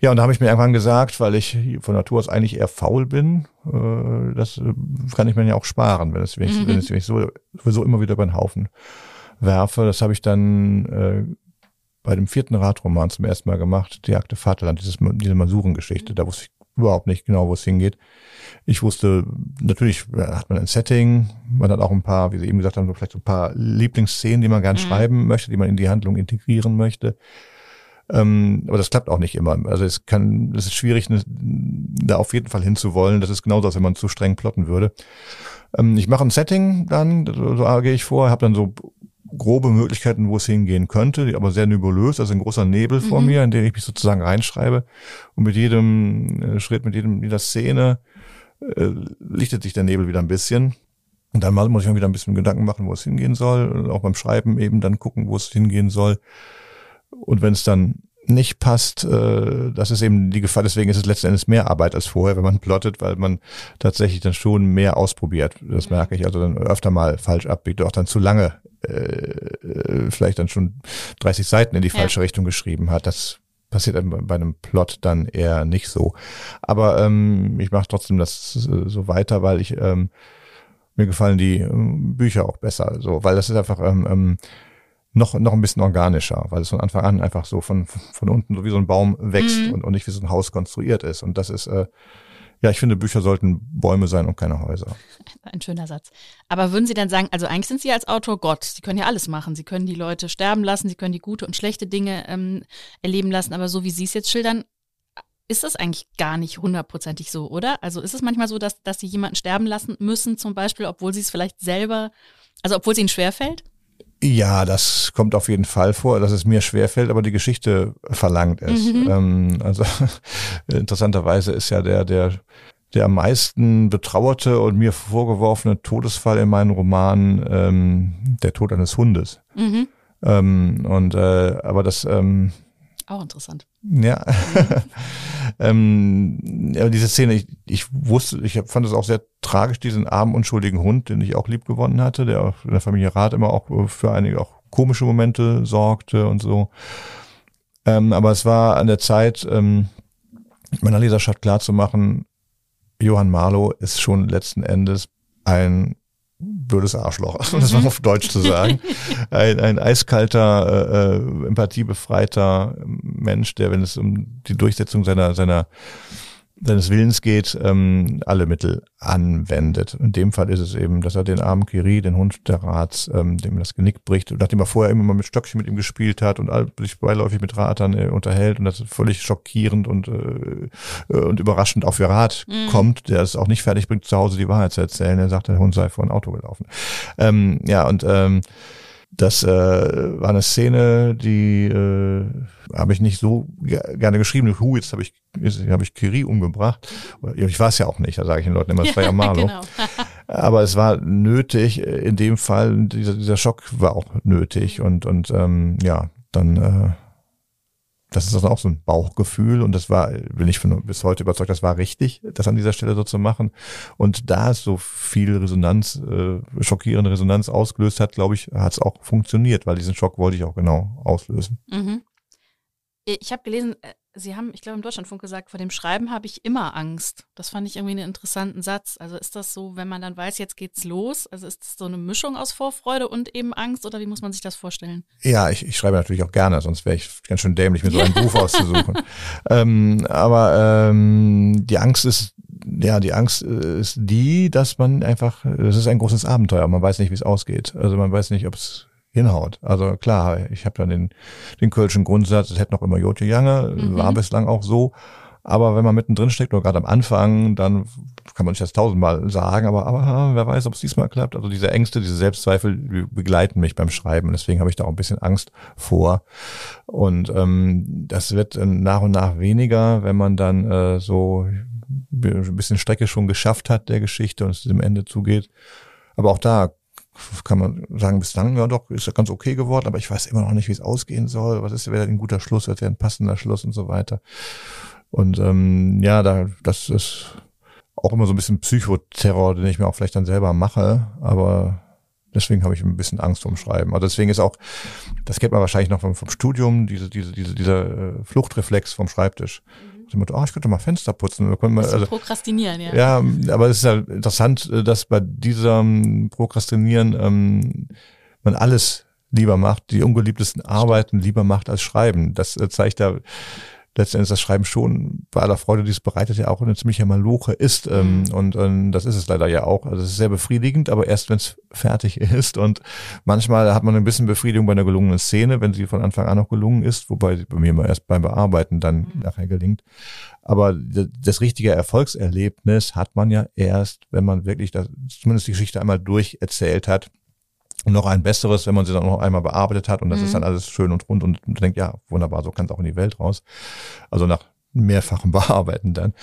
Ja, und da habe ich mir irgendwann gesagt, weil ich von Natur aus eigentlich eher faul bin, äh, das äh, kann ich mir ja auch sparen, wenn es mich, mhm. wenn es mich so, sowieso immer wieder über den Haufen werfe. Das habe ich dann äh, bei dem vierten Radroman zum ersten Mal gemacht, die Akte Vaterland, dieses, diese Masurengeschichte. Da wusste ich überhaupt nicht genau, wo es hingeht. Ich wusste, natürlich hat man ein Setting, man hat auch ein paar, wie Sie eben gesagt haben, so vielleicht ein paar Lieblingsszenen, die man gern mhm. schreiben möchte, die man in die Handlung integrieren möchte. Ähm, aber das klappt auch nicht immer. Also es kann, es ist schwierig, ne, da auf jeden Fall hinzuwollen. Das ist genauso, als wenn man zu streng plotten würde. Ähm, ich mache ein Setting dann, so gehe ich vor, habe dann so grobe Möglichkeiten, wo es hingehen könnte, aber sehr nebulös, also ein großer Nebel mhm. vor mir, in den ich mich sozusagen reinschreibe. Und mit jedem äh, Schritt, mit jedem, jeder Szene äh, lichtet sich der Nebel wieder ein bisschen. Und dann muss ich mir wieder ein bisschen Gedanken machen, wo es hingehen soll. Und auch beim Schreiben eben dann gucken, wo es hingehen soll. Und wenn es dann nicht passt, äh, das ist eben die Gefahr. Deswegen ist es letzten Endes mehr Arbeit als vorher, wenn man plottet, weil man tatsächlich dann schon mehr ausprobiert. Das merke ich. Also dann öfter mal falsch abbiegt, auch dann zu lange äh, äh vielleicht dann schon 30 Seiten in die falsche ja. Richtung geschrieben hat. Das passiert bei einem Plot dann eher nicht so. Aber ähm, ich mache trotzdem das so weiter, weil ich ähm, mir gefallen die ähm, Bücher auch besser. So, weil das ist einfach ähm, ähm, noch, noch ein bisschen organischer, weil es von Anfang an einfach so von, von unten so wie so ein Baum wächst mhm. und, und nicht wie so ein Haus konstruiert ist. Und das ist, äh, ja, ich finde, Bücher sollten Bäume sein und keine Häuser. Ein schöner Satz. Aber würden Sie dann sagen, also eigentlich sind Sie als Autor Gott. Sie können ja alles machen. Sie können die Leute sterben lassen, Sie können die gute und schlechte Dinge ähm, erleben lassen. Aber so wie Sie es jetzt schildern, ist das eigentlich gar nicht hundertprozentig so, oder? Also ist es manchmal so, dass, dass Sie jemanden sterben lassen müssen, zum Beispiel, obwohl Sie es vielleicht selber, also obwohl es Ihnen schwerfällt? Ja, das kommt auf jeden Fall vor, dass es mir schwerfällt, aber die Geschichte verlangt es. Mhm. Ähm, also interessanterweise ist ja der, der, der am meisten betrauerte und mir vorgeworfene Todesfall in meinen Romanen ähm, der Tod eines Hundes. Mhm. Ähm, und äh, aber das ähm, auch interessant. Ja. ähm, ja, diese Szene, ich, ich wusste, ich fand es auch sehr tragisch, diesen armen, unschuldigen Hund, den ich auch lieb gewonnen hatte, der in der Familie Rath immer auch für einige auch komische Momente sorgte und so. Ähm, aber es war an der Zeit, ähm, meiner Leserschaft klarzumachen, Johann Marlow ist schon letzten Endes ein blödes Arschloch, um das mal auf Deutsch zu sagen. Ein, ein eiskalter, äh, äh, empathiebefreiter Mensch, der, wenn es um die Durchsetzung seiner, seiner seines Willens geht, ähm, alle Mittel anwendet. In dem Fall ist es eben, dass er den armen Kiri, den Hund der Rats, ähm, dem das Genick bricht, und nachdem er vorher immer mal mit Stöckchen mit ihm gespielt hat und sich beiläufig mit Ratern äh, unterhält und das völlig schockierend und, äh, äh, und überraschend für Rat mhm. kommt, der es auch nicht fertig bringt, zu Hause die Wahrheit zu erzählen. Er sagt, der Hund sei vor ein Auto gelaufen. Ähm, ja, und ähm, das äh, war eine Szene, die äh, habe ich nicht so gerne geschrieben. Hu, jetzt habe ich jetzt habe ich Kiri umgebracht. Ich weiß ja auch nicht, da sage ich den Leuten immer, es war ja Marlo. genau. Aber es war nötig, in dem Fall, dieser, dieser Schock war auch nötig. Und, und ähm, ja, dann äh, das ist auch so ein Bauchgefühl und das war, bin ich von, bis heute überzeugt, das war richtig, das an dieser Stelle so zu machen. Und da es so viel Resonanz, äh, schockierende Resonanz ausgelöst hat, glaube ich, hat es auch funktioniert, weil diesen Schock wollte ich auch genau auslösen. Mhm. Ich habe gelesen, äh, Sie haben, ich glaube, im Deutschlandfunk gesagt, vor dem Schreiben habe ich immer Angst. Das fand ich irgendwie einen interessanten Satz. Also ist das so, wenn man dann weiß, jetzt geht's los? Also ist das so eine Mischung aus Vorfreude und eben Angst oder wie muss man sich das vorstellen? Ja, ich, ich schreibe natürlich auch gerne, sonst wäre ich ganz schön dämlich, mir so ein Buch auszusuchen. ähm, aber ähm, die Angst ist, ja, die Angst äh, ist die, dass man einfach, es ist ein großes Abenteuer. Man weiß nicht, wie es ausgeht. Also man weiß nicht, ob es hinhaut. Also klar, ich habe dann den, den Kölschen Grundsatz, es hätte noch immer Jotje Jange, mhm. war bislang auch so. Aber wenn man mittendrin steckt oder gerade am Anfang, dann kann man sich das tausendmal sagen, aber, aber wer weiß, ob es diesmal klappt. Also diese Ängste, diese Selbstzweifel die begleiten mich beim Schreiben. Deswegen habe ich da auch ein bisschen Angst vor. Und ähm, das wird nach und nach weniger, wenn man dann äh, so ein bisschen Strecke schon geschafft hat der Geschichte und es dem Ende zugeht. Aber auch da kann man sagen, bislang, ja doch, ist ja ganz okay geworden, aber ich weiß immer noch nicht, wie es ausgehen soll. Was ist, wäre ein guter Schluss, wäre ein passender Schluss und so weiter. Und ähm, ja, da, das ist auch immer so ein bisschen Psychoterror, den ich mir auch vielleicht dann selber mache, aber deswegen habe ich ein bisschen Angst vorm Schreiben. Also deswegen ist auch, das kennt man wahrscheinlich noch vom, vom Studium, diese, diese, diese, dieser äh, Fluchtreflex vom Schreibtisch. Mhm Motto, oh, ich könnte mal Fenster putzen. Wir können mal, also, prokrastinieren, ja. Ja, aber es ist ja interessant, äh, dass bei diesem Prokrastinieren ähm, man alles lieber macht, die ungeliebtesten Arbeiten lieber macht als Schreiben. Das äh, zeigt da letztendlich das Schreiben schon bei aller Freude, die es bereitet, ja auch eine ziemliche Maloche ist. Ähm, mhm. und, und das ist es leider ja auch. Also es ist sehr befriedigend, aber erst wenn es fertig ist. Und manchmal hat man ein bisschen Befriedigung bei einer gelungenen Szene, wenn sie von Anfang an noch gelungen ist, wobei sie bei mir immer erst beim Bearbeiten dann mhm. nachher gelingt. Aber das richtige Erfolgserlebnis hat man ja erst, wenn man wirklich das, zumindest die Geschichte einmal durcherzählt hat noch ein besseres, wenn man sie dann noch einmal bearbeitet hat und das mhm. ist dann alles schön und rund und, und denkt, ja, wunderbar, so kann es auch in die Welt raus. Also nach mehrfachen Bearbeiten dann.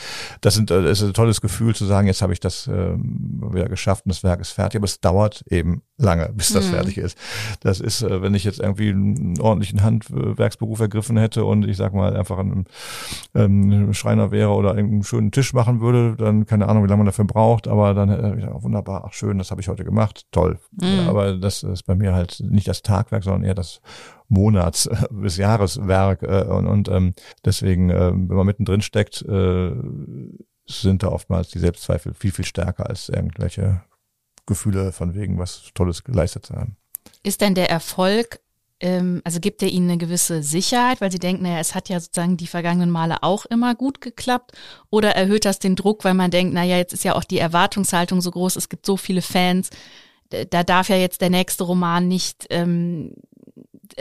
Das, sind, das äh, ist ein tolles Gefühl zu sagen, jetzt habe ich das ähm, wieder geschafft und das Werk ist fertig, aber es dauert eben lange, bis das mhm. fertig ist. Das ist, äh, wenn ich jetzt irgendwie einen ordentlichen Handwerksberuf ergriffen hätte und ich sag mal einfach ein ähm, Schreiner wäre oder einen schönen Tisch machen würde, dann keine Ahnung, wie lange man dafür braucht, aber dann äh, ja, wunderbar, ach schön, das habe ich heute gemacht, toll. Mhm. Aber das ist bei mir halt nicht das Tagwerk, sondern eher das Monats- bis Jahreswerk äh, und, und ähm, deswegen, äh, wenn man mittendrin steckt, äh, sind da oftmals die Selbstzweifel viel, viel stärker als irgendwelche Gefühle von wegen was Tolles geleistet zu haben. Ist denn der Erfolg, ähm, also gibt er Ihnen eine gewisse Sicherheit, weil Sie denken, naja, es hat ja sozusagen die vergangenen Male auch immer gut geklappt? Oder erhöht das den Druck, weil man denkt, naja, jetzt ist ja auch die Erwartungshaltung so groß, es gibt so viele Fans, da darf ja jetzt der nächste Roman nicht ähm,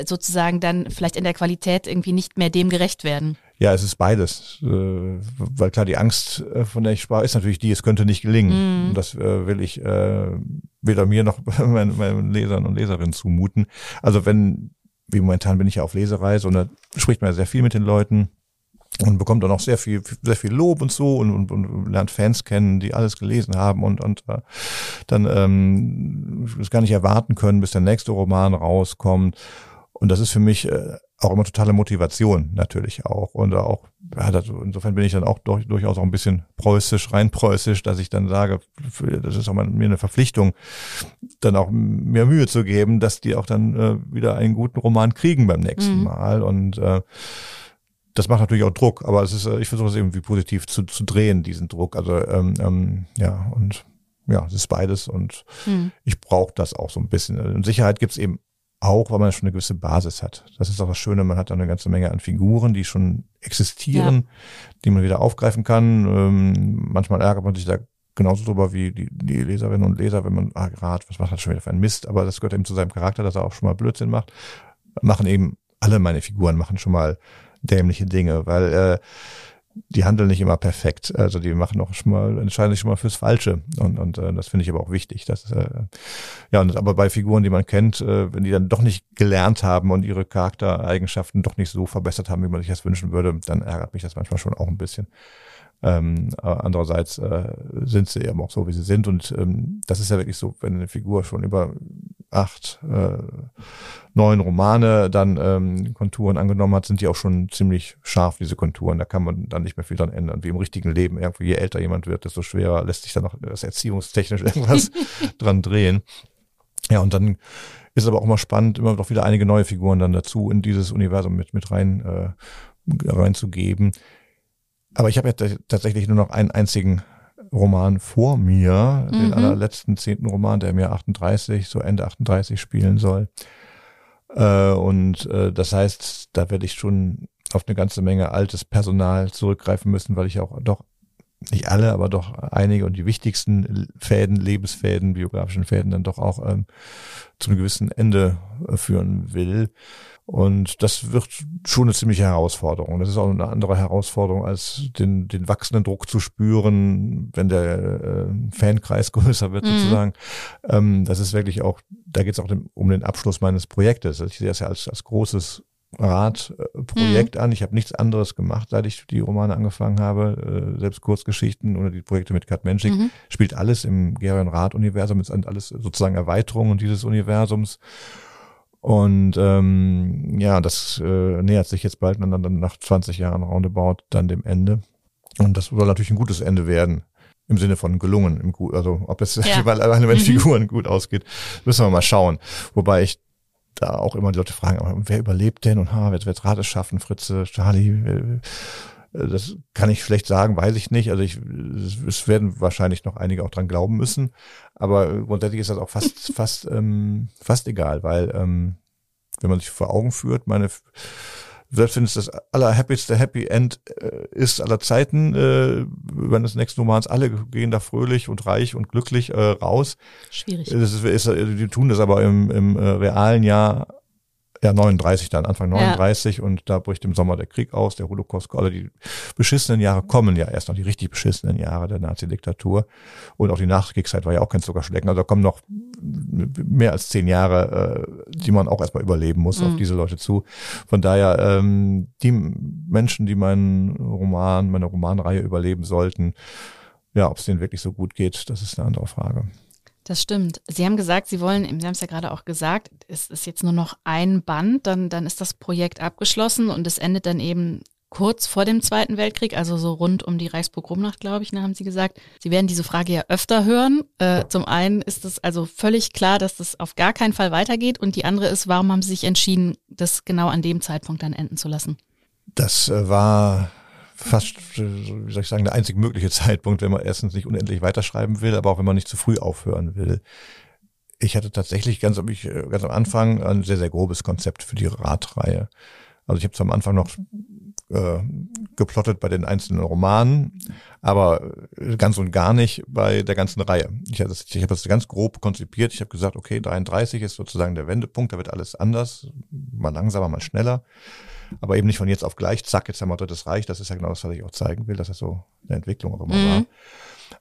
sozusagen dann vielleicht in der Qualität irgendwie nicht mehr dem gerecht werden. Ja, es ist beides. Äh, weil klar, die Angst, äh, von der ich sprach, ist natürlich die, es könnte nicht gelingen. Mm. Und das äh, will ich weder mir noch meinen, meinen Lesern und Leserinnen zumuten. Also wenn, wie momentan bin ich ja auf Lesereise und da spricht man ja sehr viel mit den Leuten und bekommt dann auch sehr viel, sehr viel Lob und so und, und, und lernt Fans kennen, die alles gelesen haben und, und äh, dann ähm, es gar nicht erwarten können, bis der nächste Roman rauskommt. Und das ist für mich äh, auch immer totale Motivation natürlich auch. Und auch, ja, das, insofern bin ich dann auch durch, durchaus auch ein bisschen preußisch, rein preußisch, dass ich dann sage, das ist auch mal mir eine Verpflichtung, dann auch mehr Mühe zu geben, dass die auch dann äh, wieder einen guten Roman kriegen beim nächsten mhm. Mal. Und äh, das macht natürlich auch Druck, aber es ist, äh, ich versuche es irgendwie positiv zu, zu drehen, diesen Druck. Also ähm, ähm, ja, und ja, es ist beides und hm. ich brauche das auch so ein bisschen. In Sicherheit gibt's eben auch, weil man schon eine gewisse Basis hat. Das ist auch das Schöne, man hat eine ganze Menge an Figuren, die schon existieren, ja. die man wieder aufgreifen kann. Ähm, manchmal ärgert man sich da genauso drüber wie die, die Leserinnen und Leser, wenn man, ah, gerade, was macht er schon wieder für ein Mist, aber das gehört eben zu seinem Charakter, dass er auch schon mal Blödsinn macht. Machen eben, alle meine Figuren machen schon mal dämliche Dinge, weil äh, die handeln nicht immer perfekt. Also die machen auch schon mal, entscheiden sich schon mal fürs Falsche. Und, und äh, das finde ich aber auch wichtig. Dass, äh, ja, und aber bei Figuren, die man kennt, äh, wenn die dann doch nicht gelernt haben und ihre Charaktereigenschaften doch nicht so verbessert haben, wie man sich das wünschen würde, dann ärgert mich das manchmal schon auch ein bisschen. Ähm, aber andererseits äh, sind sie eben auch so, wie sie sind. Und ähm, das ist ja wirklich so, wenn eine Figur schon über acht, äh, neun Romane dann ähm, Konturen angenommen hat, sind die auch schon ziemlich scharf, diese Konturen. Da kann man dann nicht mehr viel dran ändern. Wie im richtigen Leben, irgendwie je älter jemand wird, desto schwerer lässt sich dann noch das erziehungstechnisch irgendwas dran drehen. Ja, und dann ist aber auch immer spannend, immer noch wieder einige neue Figuren dann dazu in dieses Universum mit, mit rein, äh, reinzugeben aber ich habe ja tatsächlich nur noch einen einzigen Roman vor mir, mhm. den allerletzten zehnten Roman, der mir 38, so Ende 38 spielen soll. Äh, und äh, das heißt, da werde ich schon auf eine ganze Menge altes Personal zurückgreifen müssen, weil ich auch doch nicht alle, aber doch einige und die wichtigsten Fäden, Lebensfäden, biografischen Fäden dann doch auch ähm, zu einem gewissen Ende äh, führen will. Und das wird schon eine ziemliche Herausforderung. Das ist auch eine andere Herausforderung, als den, den wachsenden Druck zu spüren, wenn der äh, Fankreis größer wird, mhm. sozusagen. Ähm, das ist wirklich auch, da geht es auch um den Abschluss meines Projektes. Also ich sehe das ja als, als großes Radprojekt mhm. an. Ich habe nichts anderes gemacht, seit ich die Romane angefangen habe. Äh, selbst Kurzgeschichten oder die Projekte mit Kat Menschik mhm. spielt alles im Gerion Rad-Universum. Es sind alles sozusagen Erweiterungen dieses Universums. Und ähm, ja, das äh, nähert sich jetzt bald dann, dann nach 20 Jahren roundabout dann dem Ende. Und das soll natürlich ein gutes Ende werden. Im Sinne von gelungen. Im, also ob es ja. bei allen mhm. Figuren gut ausgeht, müssen wir mal schauen. Wobei ich da auch immer die Leute fragen, wer überlebt denn und ha, wer wird Rate schaffen, Fritze, Charlie, das kann ich schlecht sagen, weiß ich nicht. Also ich, es werden wahrscheinlich noch einige auch dran glauben müssen. Aber grundsätzlich ist das auch fast, fast, ähm, fast egal, weil ähm, wenn man sich vor Augen führt, meine selbst wenn es das allerhappigste Happy End äh, ist aller Zeiten, äh, wenn das nächste Romans alle gehen da fröhlich und reich und glücklich äh, raus. Schwierig. Das ist, ist, die tun das aber im, im äh, realen Jahr ja, 39 dann, Anfang 39 ja. und da bricht im Sommer der Krieg aus, der Holocaust, alle die beschissenen Jahre kommen ja erst noch, die richtig beschissenen Jahre der Nazi-Diktatur und auch die Nachkriegszeit war ja auch kein Zuckerschlecken, also da kommen noch mehr als zehn Jahre, äh, die man auch erstmal überleben muss, mhm. auf diese Leute zu. Von daher, ähm, die Menschen, die meinen Roman, meine Romanreihe überleben sollten, ja, ob es denen wirklich so gut geht, das ist eine andere Frage. Das stimmt. Sie haben gesagt, Sie wollen, Sie haben es ja gerade auch gesagt, es ist jetzt nur noch ein Band, dann, dann ist das Projekt abgeschlossen und es endet dann eben kurz vor dem Zweiten Weltkrieg, also so rund um die Reichspogromnacht, glaube ich, ne, haben Sie gesagt. Sie werden diese Frage ja öfter hören. Äh, zum einen ist es also völlig klar, dass das auf gar keinen Fall weitergeht und die andere ist, warum haben Sie sich entschieden, das genau an dem Zeitpunkt dann enden zu lassen? Das äh, war fast, wie soll ich sagen, der einzig mögliche Zeitpunkt, wenn man erstens nicht unendlich weiterschreiben will, aber auch wenn man nicht zu früh aufhören will. Ich hatte tatsächlich ganz, ganz am Anfang ein sehr, sehr grobes Konzept für die Radreihe. Also ich habe zwar am Anfang noch äh, geplottet bei den einzelnen Romanen, aber ganz und gar nicht bei der ganzen Reihe. Ich habe das, hab das ganz grob konzipiert. Ich habe gesagt, okay, 33 ist sozusagen der Wendepunkt, da wird alles anders, mal langsamer, mal schneller aber eben nicht von jetzt auf gleich, zack, jetzt haben wir drittes Reich. Das ist ja genau das, was ich auch zeigen will, dass das so eine Entwicklung auch immer mhm. war.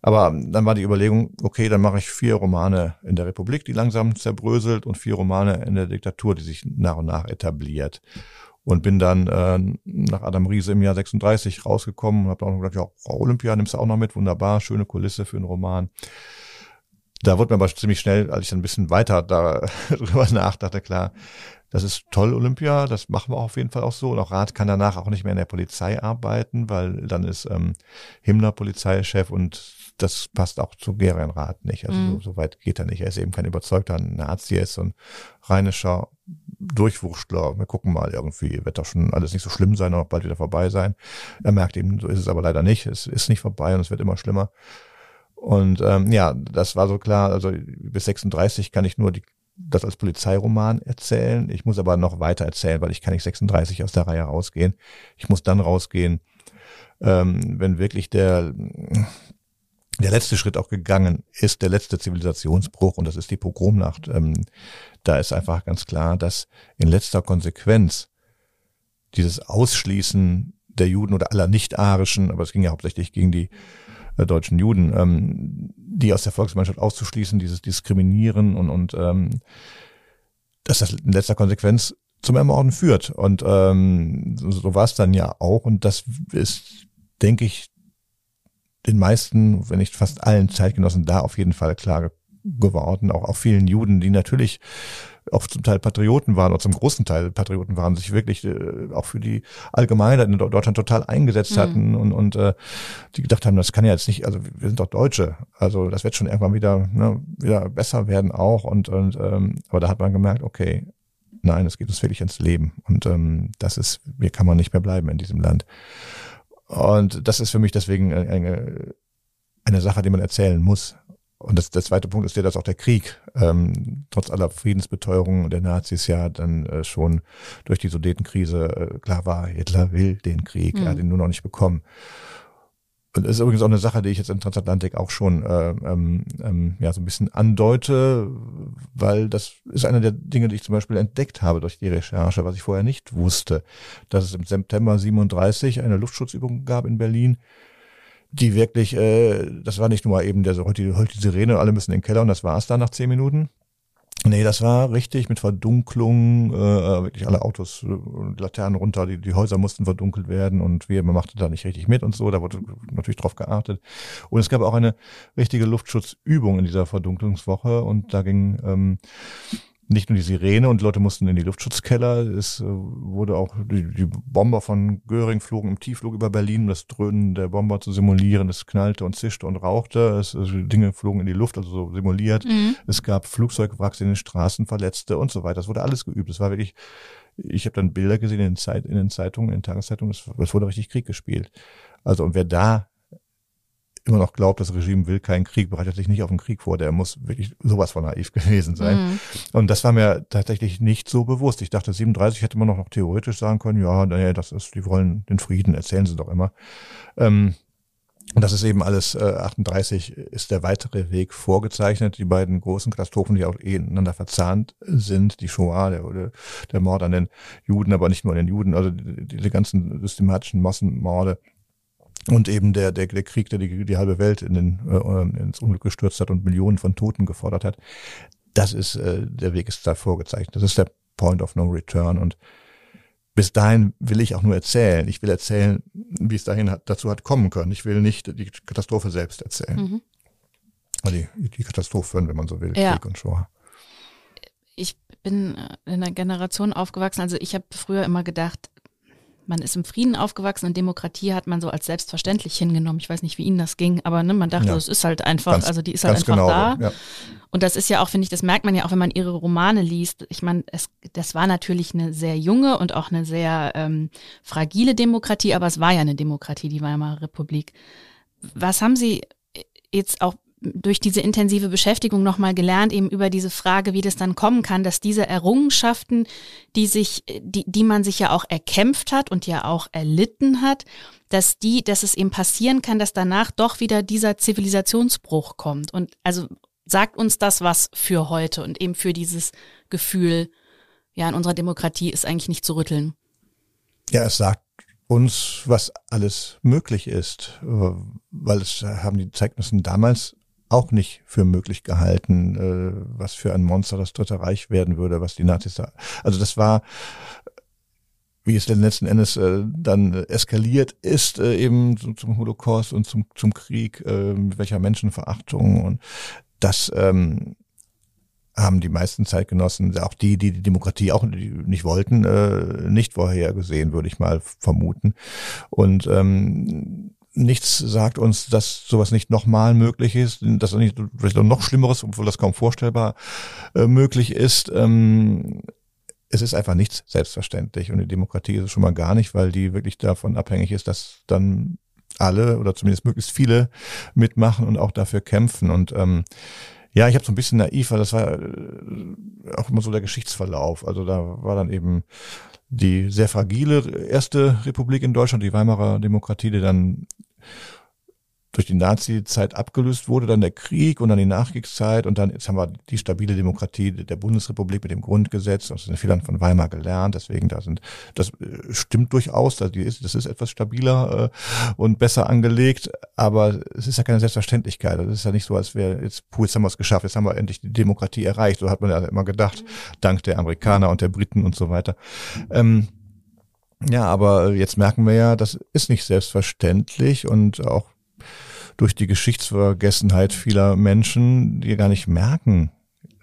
Aber dann war die Überlegung, okay, dann mache ich vier Romane in der Republik, die langsam zerbröselt und vier Romane in der Diktatur, die sich nach und nach etabliert. Und bin dann äh, nach Adam Riese im Jahr 36 rausgekommen und habe auch gedacht, ja, Olympia nimmst du auch noch mit, wunderbar, schöne Kulisse für einen Roman. Da wurde mir aber ziemlich schnell, als ich dann ein bisschen weiter darüber nachdachte, klar, das ist toll, Olympia, das machen wir auf jeden Fall auch so. Und auch Rath kann danach auch nicht mehr in der Polizei arbeiten, weil dann ist ähm, Himmler Polizeichef und das passt auch zu Gerian Rath nicht. Also mhm. so, so, weit geht er nicht. Er ist eben kein überzeugter Nazi, er ist so ein rheinischer Durchwurschtler. Wir gucken mal irgendwie, wird doch schon alles nicht so schlimm sein und auch bald wieder vorbei sein. Er merkt eben, so ist es aber leider nicht. Es ist nicht vorbei und es wird immer schlimmer. Und ähm, ja, das war so klar, also bis 36 kann ich nur die, das als Polizeiroman erzählen. Ich muss aber noch weiter erzählen, weil ich kann nicht 36 aus der Reihe rausgehen. Ich muss dann rausgehen, ähm, wenn wirklich der der letzte Schritt auch gegangen ist, der letzte Zivilisationsbruch, und das ist die Pogromnacht. Ähm, da ist einfach ganz klar, dass in letzter Konsequenz dieses Ausschließen der Juden oder aller nicht-arischen, aber es ging ja hauptsächlich gegen die äh, deutschen Juden, ähm, die aus der Volksgemeinschaft auszuschließen, dieses Diskriminieren und, und ähm, dass das in letzter Konsequenz zum Ermorden führt. Und ähm, so, so war es dann ja auch. Und das ist, denke ich, den meisten, wenn nicht fast allen Zeitgenossen da auf jeden Fall klar geworden, auch, auch vielen Juden, die natürlich auch zum Teil Patrioten waren oder zum großen Teil Patrioten waren, sich wirklich äh, auch für die Allgemeinheit in Deutschland total eingesetzt mhm. hatten und, und äh, die gedacht haben, das kann ja jetzt nicht, also wir sind doch Deutsche, also das wird schon irgendwann wieder, ne, wieder besser werden auch und, und ähm, aber da hat man gemerkt, okay, nein, es geht uns wirklich ins Leben und ähm, das ist, hier kann man nicht mehr bleiben in diesem Land. Und das ist für mich deswegen eine, eine Sache, die man erzählen muss. Und das, der zweite Punkt ist ja, dass auch der Krieg, ähm, trotz aller Friedensbeteuerungen der Nazis ja dann äh, schon durch die Sudetenkrise äh, klar war, Hitler will den Krieg, mhm. er hat ihn nur noch nicht bekommen. Und das ist übrigens auch eine Sache, die ich jetzt in Transatlantik auch schon äh, ähm, ähm, ja so ein bisschen andeute, weil das ist eine der Dinge, die ich zum Beispiel entdeckt habe durch die Recherche, was ich vorher nicht wusste, dass es im September 37 eine Luftschutzübung gab in Berlin, die wirklich, äh, das war nicht nur eben der so heute, heute die Sirene, alle müssen in den Keller und das war es dann nach zehn Minuten, Nee, das war richtig mit Verdunklung, äh, wirklich alle Autos, äh, Laternen runter, die, die Häuser mussten verdunkelt werden und wir, man machte da nicht richtig mit und so, da wurde natürlich drauf geachtet. Und es gab auch eine richtige Luftschutzübung in dieser Verdunklungswoche und da ging ähm, nicht nur die Sirene und Leute mussten in die Luftschutzkeller. Es äh, wurde auch die, die Bomber von Göring flogen im Tiefflug über Berlin, um das Dröhnen der Bomber zu simulieren. Es knallte und zischte und rauchte. Es, also Dinge flogen in die Luft, also so simuliert. Mhm. Es gab Flugzeugwracks in den Straßen, Verletzte und so weiter. Das wurde alles geübt. Es war wirklich, ich habe dann Bilder gesehen in den, Zeit, in den Zeitungen, in den Tageszeitungen. Es, es wurde richtig Krieg gespielt. Also und wer da immer noch glaubt, das Regime will keinen Krieg, bereitet sich nicht auf den Krieg vor, der muss wirklich sowas von naiv gewesen sein. Mhm. Und das war mir tatsächlich nicht so bewusst. Ich dachte, 37 hätte man noch, noch theoretisch sagen können, ja, naja, das ist, die wollen den Frieden, erzählen sie doch immer. Ähm, und das ist eben alles, äh, 38 ist der weitere Weg vorgezeichnet. Die beiden großen Katastrophen, die auch eh ineinander verzahnt sind, die Shoah, der, der Mord an den Juden, aber nicht nur an den Juden, also diese ganzen systematischen Massenmorde, und eben der, der, der Krieg, der die, die halbe Welt in den, äh, ins Unglück gestürzt hat und Millionen von Toten gefordert hat, das ist, äh, der Weg ist da vorgezeichnet. Das ist der Point of No Return. Und bis dahin will ich auch nur erzählen. Ich will erzählen, wie es dahin hat, dazu hat kommen können. Ich will nicht die Katastrophe selbst erzählen. Mhm. Die, die Katastrophen, wenn man so will, ja. Krieg und Shoah. Ich bin in einer Generation aufgewachsen, also ich habe früher immer gedacht, man ist im Frieden aufgewachsen und Demokratie hat man so als selbstverständlich hingenommen. Ich weiß nicht, wie Ihnen das ging, aber ne, man dachte, ja. es ist halt einfach, ganz, also die ist halt einfach genau, da. Ja. Und das ist ja auch, finde ich, das merkt man ja auch, wenn man ihre Romane liest. Ich meine, es, das war natürlich eine sehr junge und auch eine sehr ähm, fragile Demokratie, aber es war ja eine Demokratie, die Weimarer Republik. Was haben Sie jetzt auch durch diese intensive Beschäftigung nochmal gelernt, eben über diese Frage, wie das dann kommen kann, dass diese Errungenschaften, die sich, die, die man sich ja auch erkämpft hat und ja auch erlitten hat, dass die, dass es eben passieren kann, dass danach doch wieder dieser Zivilisationsbruch kommt. Und also sagt uns das was für heute und eben für dieses Gefühl, ja, in unserer Demokratie ist eigentlich nicht zu rütteln. Ja, es sagt uns, was alles möglich ist, weil es haben die Zeugnissen damals auch nicht für möglich gehalten, äh, was für ein Monster das Dritte Reich werden würde, was die Nazis da. Also das war, wie es denn letzten Endes äh, dann eskaliert ist, äh, eben zum, Holocaust und zum, zum Krieg, mit welcher Menschenverachtung und das ähm, haben die meisten Zeitgenossen, auch die, die die Demokratie auch nicht wollten, äh, nicht vorhergesehen, würde ich mal vermuten. Und ähm, nichts sagt uns, dass sowas nicht nochmal möglich ist, dass nicht vielleicht noch Schlimmeres, obwohl das kaum vorstellbar äh, möglich ist. Ähm, es ist einfach nichts selbstverständlich und die Demokratie ist es schon mal gar nicht, weil die wirklich davon abhängig ist, dass dann alle oder zumindest möglichst viele mitmachen und auch dafür kämpfen. Und ähm, ja, ich habe so ein bisschen naiv, weil das war äh, auch immer so der Geschichtsverlauf. Also da war dann eben die sehr fragile erste Republik in Deutschland, die Weimarer Demokratie, die dann durch die Nazi-Zeit abgelöst wurde, dann der Krieg und dann die Nachkriegszeit und dann jetzt haben wir die stabile Demokratie der Bundesrepublik mit dem Grundgesetz, das sind viele von Weimar gelernt, deswegen da sind, das äh, stimmt durchaus, das ist, das ist etwas stabiler äh, und besser angelegt, aber es ist ja keine Selbstverständlichkeit, das ist ja nicht so, als wäre jetzt, puh, jetzt haben wir es geschafft, jetzt haben wir endlich die Demokratie erreicht, so hat man ja immer gedacht, dank der Amerikaner und der Briten und so weiter. Ähm, ja, aber jetzt merken wir ja, das ist nicht selbstverständlich und auch durch die Geschichtsvergessenheit vieler Menschen, die gar nicht merken,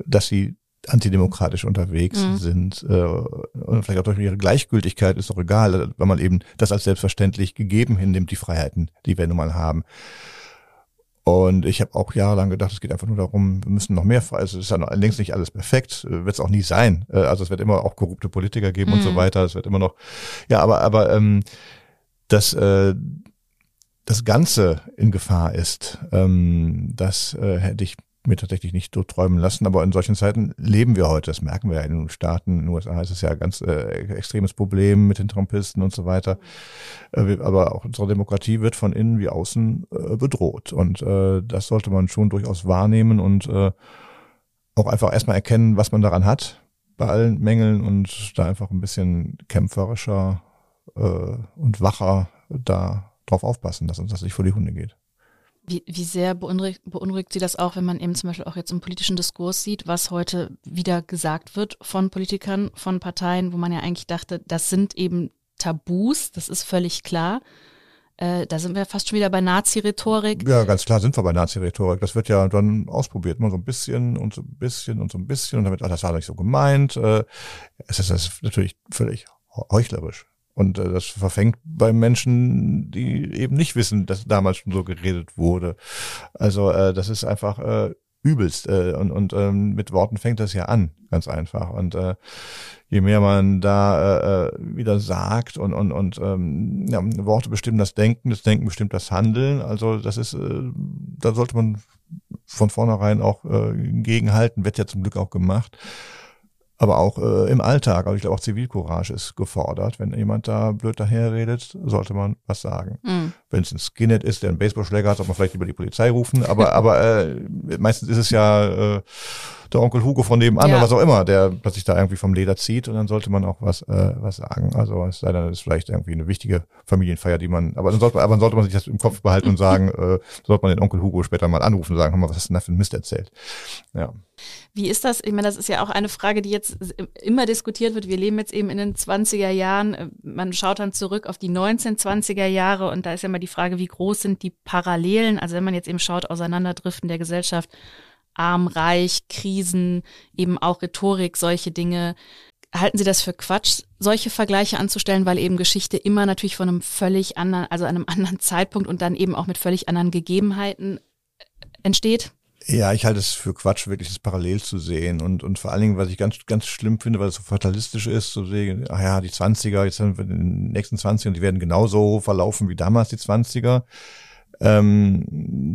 dass sie antidemokratisch unterwegs mhm. sind äh, und vielleicht auch durch ihre Gleichgültigkeit ist doch egal, wenn man eben das als selbstverständlich gegeben hinnimmt, die Freiheiten, die wir nun mal haben. Und ich habe auch jahrelang gedacht, es geht einfach nur darum, wir müssen noch mehr, also es ist ja noch längst nicht alles perfekt, äh, wird es auch nie sein. Äh, also es wird immer auch korrupte Politiker geben mhm. und so mhm. weiter. Es wird immer noch, ja, aber aber ähm, das äh, das Ganze in Gefahr ist, ähm, das äh, hätte ich mir tatsächlich nicht so träumen lassen. Aber in solchen Zeiten leben wir heute. Das merken wir ja in den Staaten. In den USA ist es ja ein ganz äh, extremes Problem mit den Trumpisten und so weiter. Äh, aber auch unsere Demokratie wird von innen wie außen äh, bedroht. Und äh, das sollte man schon durchaus wahrnehmen und äh, auch einfach erstmal erkennen, was man daran hat bei allen Mängeln und da einfach ein bisschen kämpferischer äh, und wacher da drauf aufpassen, dass uns das nicht vor die Hunde geht. Wie, wie sehr beunruhigt, beunruhigt Sie das auch, wenn man eben zum Beispiel auch jetzt im politischen Diskurs sieht, was heute wieder gesagt wird von Politikern, von Parteien, wo man ja eigentlich dachte, das sind eben Tabus, das ist völlig klar. Äh, da sind wir fast schon wieder bei Nazi-Rhetorik. Ja, ganz klar sind wir bei Nazi-Rhetorik. Das wird ja dann ausprobiert, mal so ein bisschen und so ein bisschen und so ein bisschen und damit, ach, das war nicht so gemeint. Äh, es ist das natürlich völlig heuchlerisch. Und äh, das verfängt bei Menschen, die eben nicht wissen, dass damals schon so geredet wurde. Also äh, das ist einfach äh, übelst. Äh, und und ähm, mit Worten fängt das ja an, ganz einfach. Und äh, je mehr man da äh, äh wieder sagt und und und ähm, ja, Worte bestimmen das Denken, das Denken bestimmt das Handeln. Also das ist, äh, da sollte man von vornherein auch äh, gegenhalten. Wird ja zum Glück auch gemacht aber auch äh, im Alltag. Also ich glaube auch Zivilcourage ist gefordert. Wenn jemand da blöd daherredet, sollte man was sagen. Mhm. Wenn es ein Skinhead ist, der einen Baseballschläger hat, sollte man vielleicht lieber die Polizei rufen. Aber aber äh, meistens ist es ja äh, der Onkel Hugo von nebenan ja. oder was auch immer, der plötzlich da irgendwie vom Leder zieht und dann sollte man auch was äh, was sagen. Also es sei denn, es ist vielleicht irgendwie eine wichtige Familienfeier, die man, aber dann sollte, aber dann sollte man sich das im Kopf behalten und sagen, äh, sollte man den Onkel Hugo später mal anrufen und sagen, hör mal, was hast du denn da für ein Mist erzählt? Ja. Wie ist das? Ich meine, das ist ja auch eine Frage, die jetzt immer diskutiert wird. Wir leben jetzt eben in den 20er Jahren. Man schaut dann zurück auf die 1920er Jahre und da ist ja immer die Frage, wie groß sind die Parallelen? Also wenn man jetzt eben schaut, Auseinanderdriften der Gesellschaft, arm, reich, Krisen, eben auch Rhetorik, solche Dinge. Halten Sie das für Quatsch, solche Vergleiche anzustellen, weil eben Geschichte immer natürlich von einem völlig anderen, also einem anderen Zeitpunkt und dann eben auch mit völlig anderen Gegebenheiten entsteht? Ja, ich halte es für Quatsch, wirklich das parallel zu sehen. Und, und vor allen Dingen, was ich ganz, ganz schlimm finde, weil es so fatalistisch ist, zu sehen, ach ja, die 20er, jetzt sind wir den nächsten 20ern, die werden genauso verlaufen wie damals die 20er. Ähm,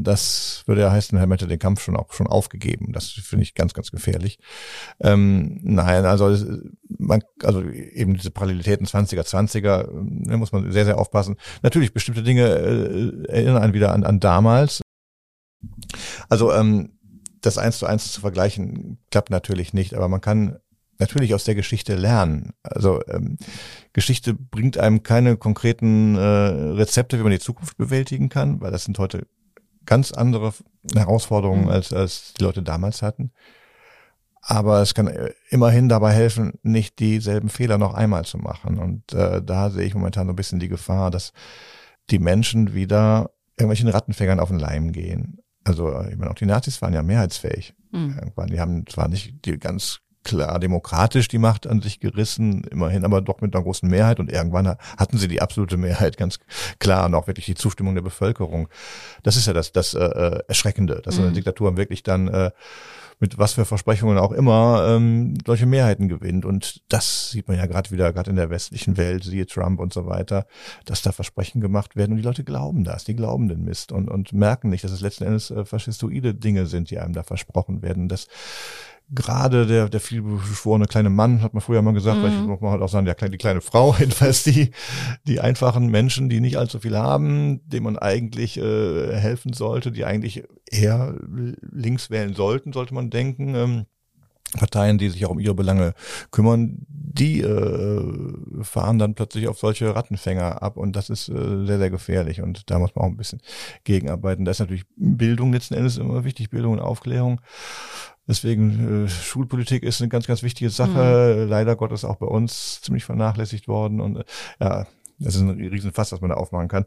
das würde ja heißen, Herr hätte den Kampf schon auch schon aufgegeben. Das finde ich ganz, ganz gefährlich. Ähm, nein, also man, also eben diese Parallelitäten 20er, 20er, da muss man sehr, sehr aufpassen. Natürlich, bestimmte Dinge äh, erinnern einen wieder an, an damals. Also ähm, das eins zu eins zu vergleichen klappt natürlich nicht, aber man kann natürlich aus der Geschichte lernen. Also ähm, Geschichte bringt einem keine konkreten äh, Rezepte, wie man die Zukunft bewältigen kann, weil das sind heute ganz andere Herausforderungen, mhm. als, als die Leute damals hatten. Aber es kann äh, immerhin dabei helfen, nicht dieselben Fehler noch einmal zu machen. Und äh, da sehe ich momentan so ein bisschen die Gefahr, dass die Menschen wieder irgendwelchen Rattenfängern auf den Leim gehen. Also ich meine, auch die Nazis waren ja mehrheitsfähig. Mhm. Irgendwann, die haben zwar nicht die ganz klar demokratisch die Macht an sich gerissen, immerhin aber doch mit einer großen Mehrheit und irgendwann hatten sie die absolute Mehrheit ganz klar und auch wirklich die Zustimmung der Bevölkerung. Das ist ja das, das äh, äh Erschreckende, dass mhm. eine Diktatur wirklich dann äh, mit was für Versprechungen auch immer, ähm, solche Mehrheiten gewinnt. Und das sieht man ja gerade wieder, gerade in der westlichen Welt, siehe Trump und so weiter, dass da Versprechen gemacht werden und die Leute glauben das, die glauben den Mist und, und merken nicht, dass es letzten Endes äh, faschistoide Dinge sind, die einem da versprochen werden. Das gerade der, der vielbeschworene kleine Mann, hat man früher mal gesagt, mhm. vielleicht muss man halt auch sagen, der, die kleine Frau, jedenfalls die, die einfachen Menschen, die nicht allzu viel haben, denen man eigentlich äh, helfen sollte, die eigentlich eher links wählen sollten, sollte man denken. Ähm, Parteien, die sich auch um ihre Belange kümmern, die äh, fahren dann plötzlich auf solche Rattenfänger ab und das ist äh, sehr, sehr gefährlich und da muss man auch ein bisschen gegenarbeiten. Da ist natürlich Bildung letzten Endes immer wichtig, Bildung und Aufklärung. Deswegen äh, Schulpolitik ist eine ganz, ganz wichtige Sache. Mhm. Leider Gottes auch bei uns ziemlich vernachlässigt worden. Und äh, ja, das ist ein Riesenfass, was man da aufmachen kann.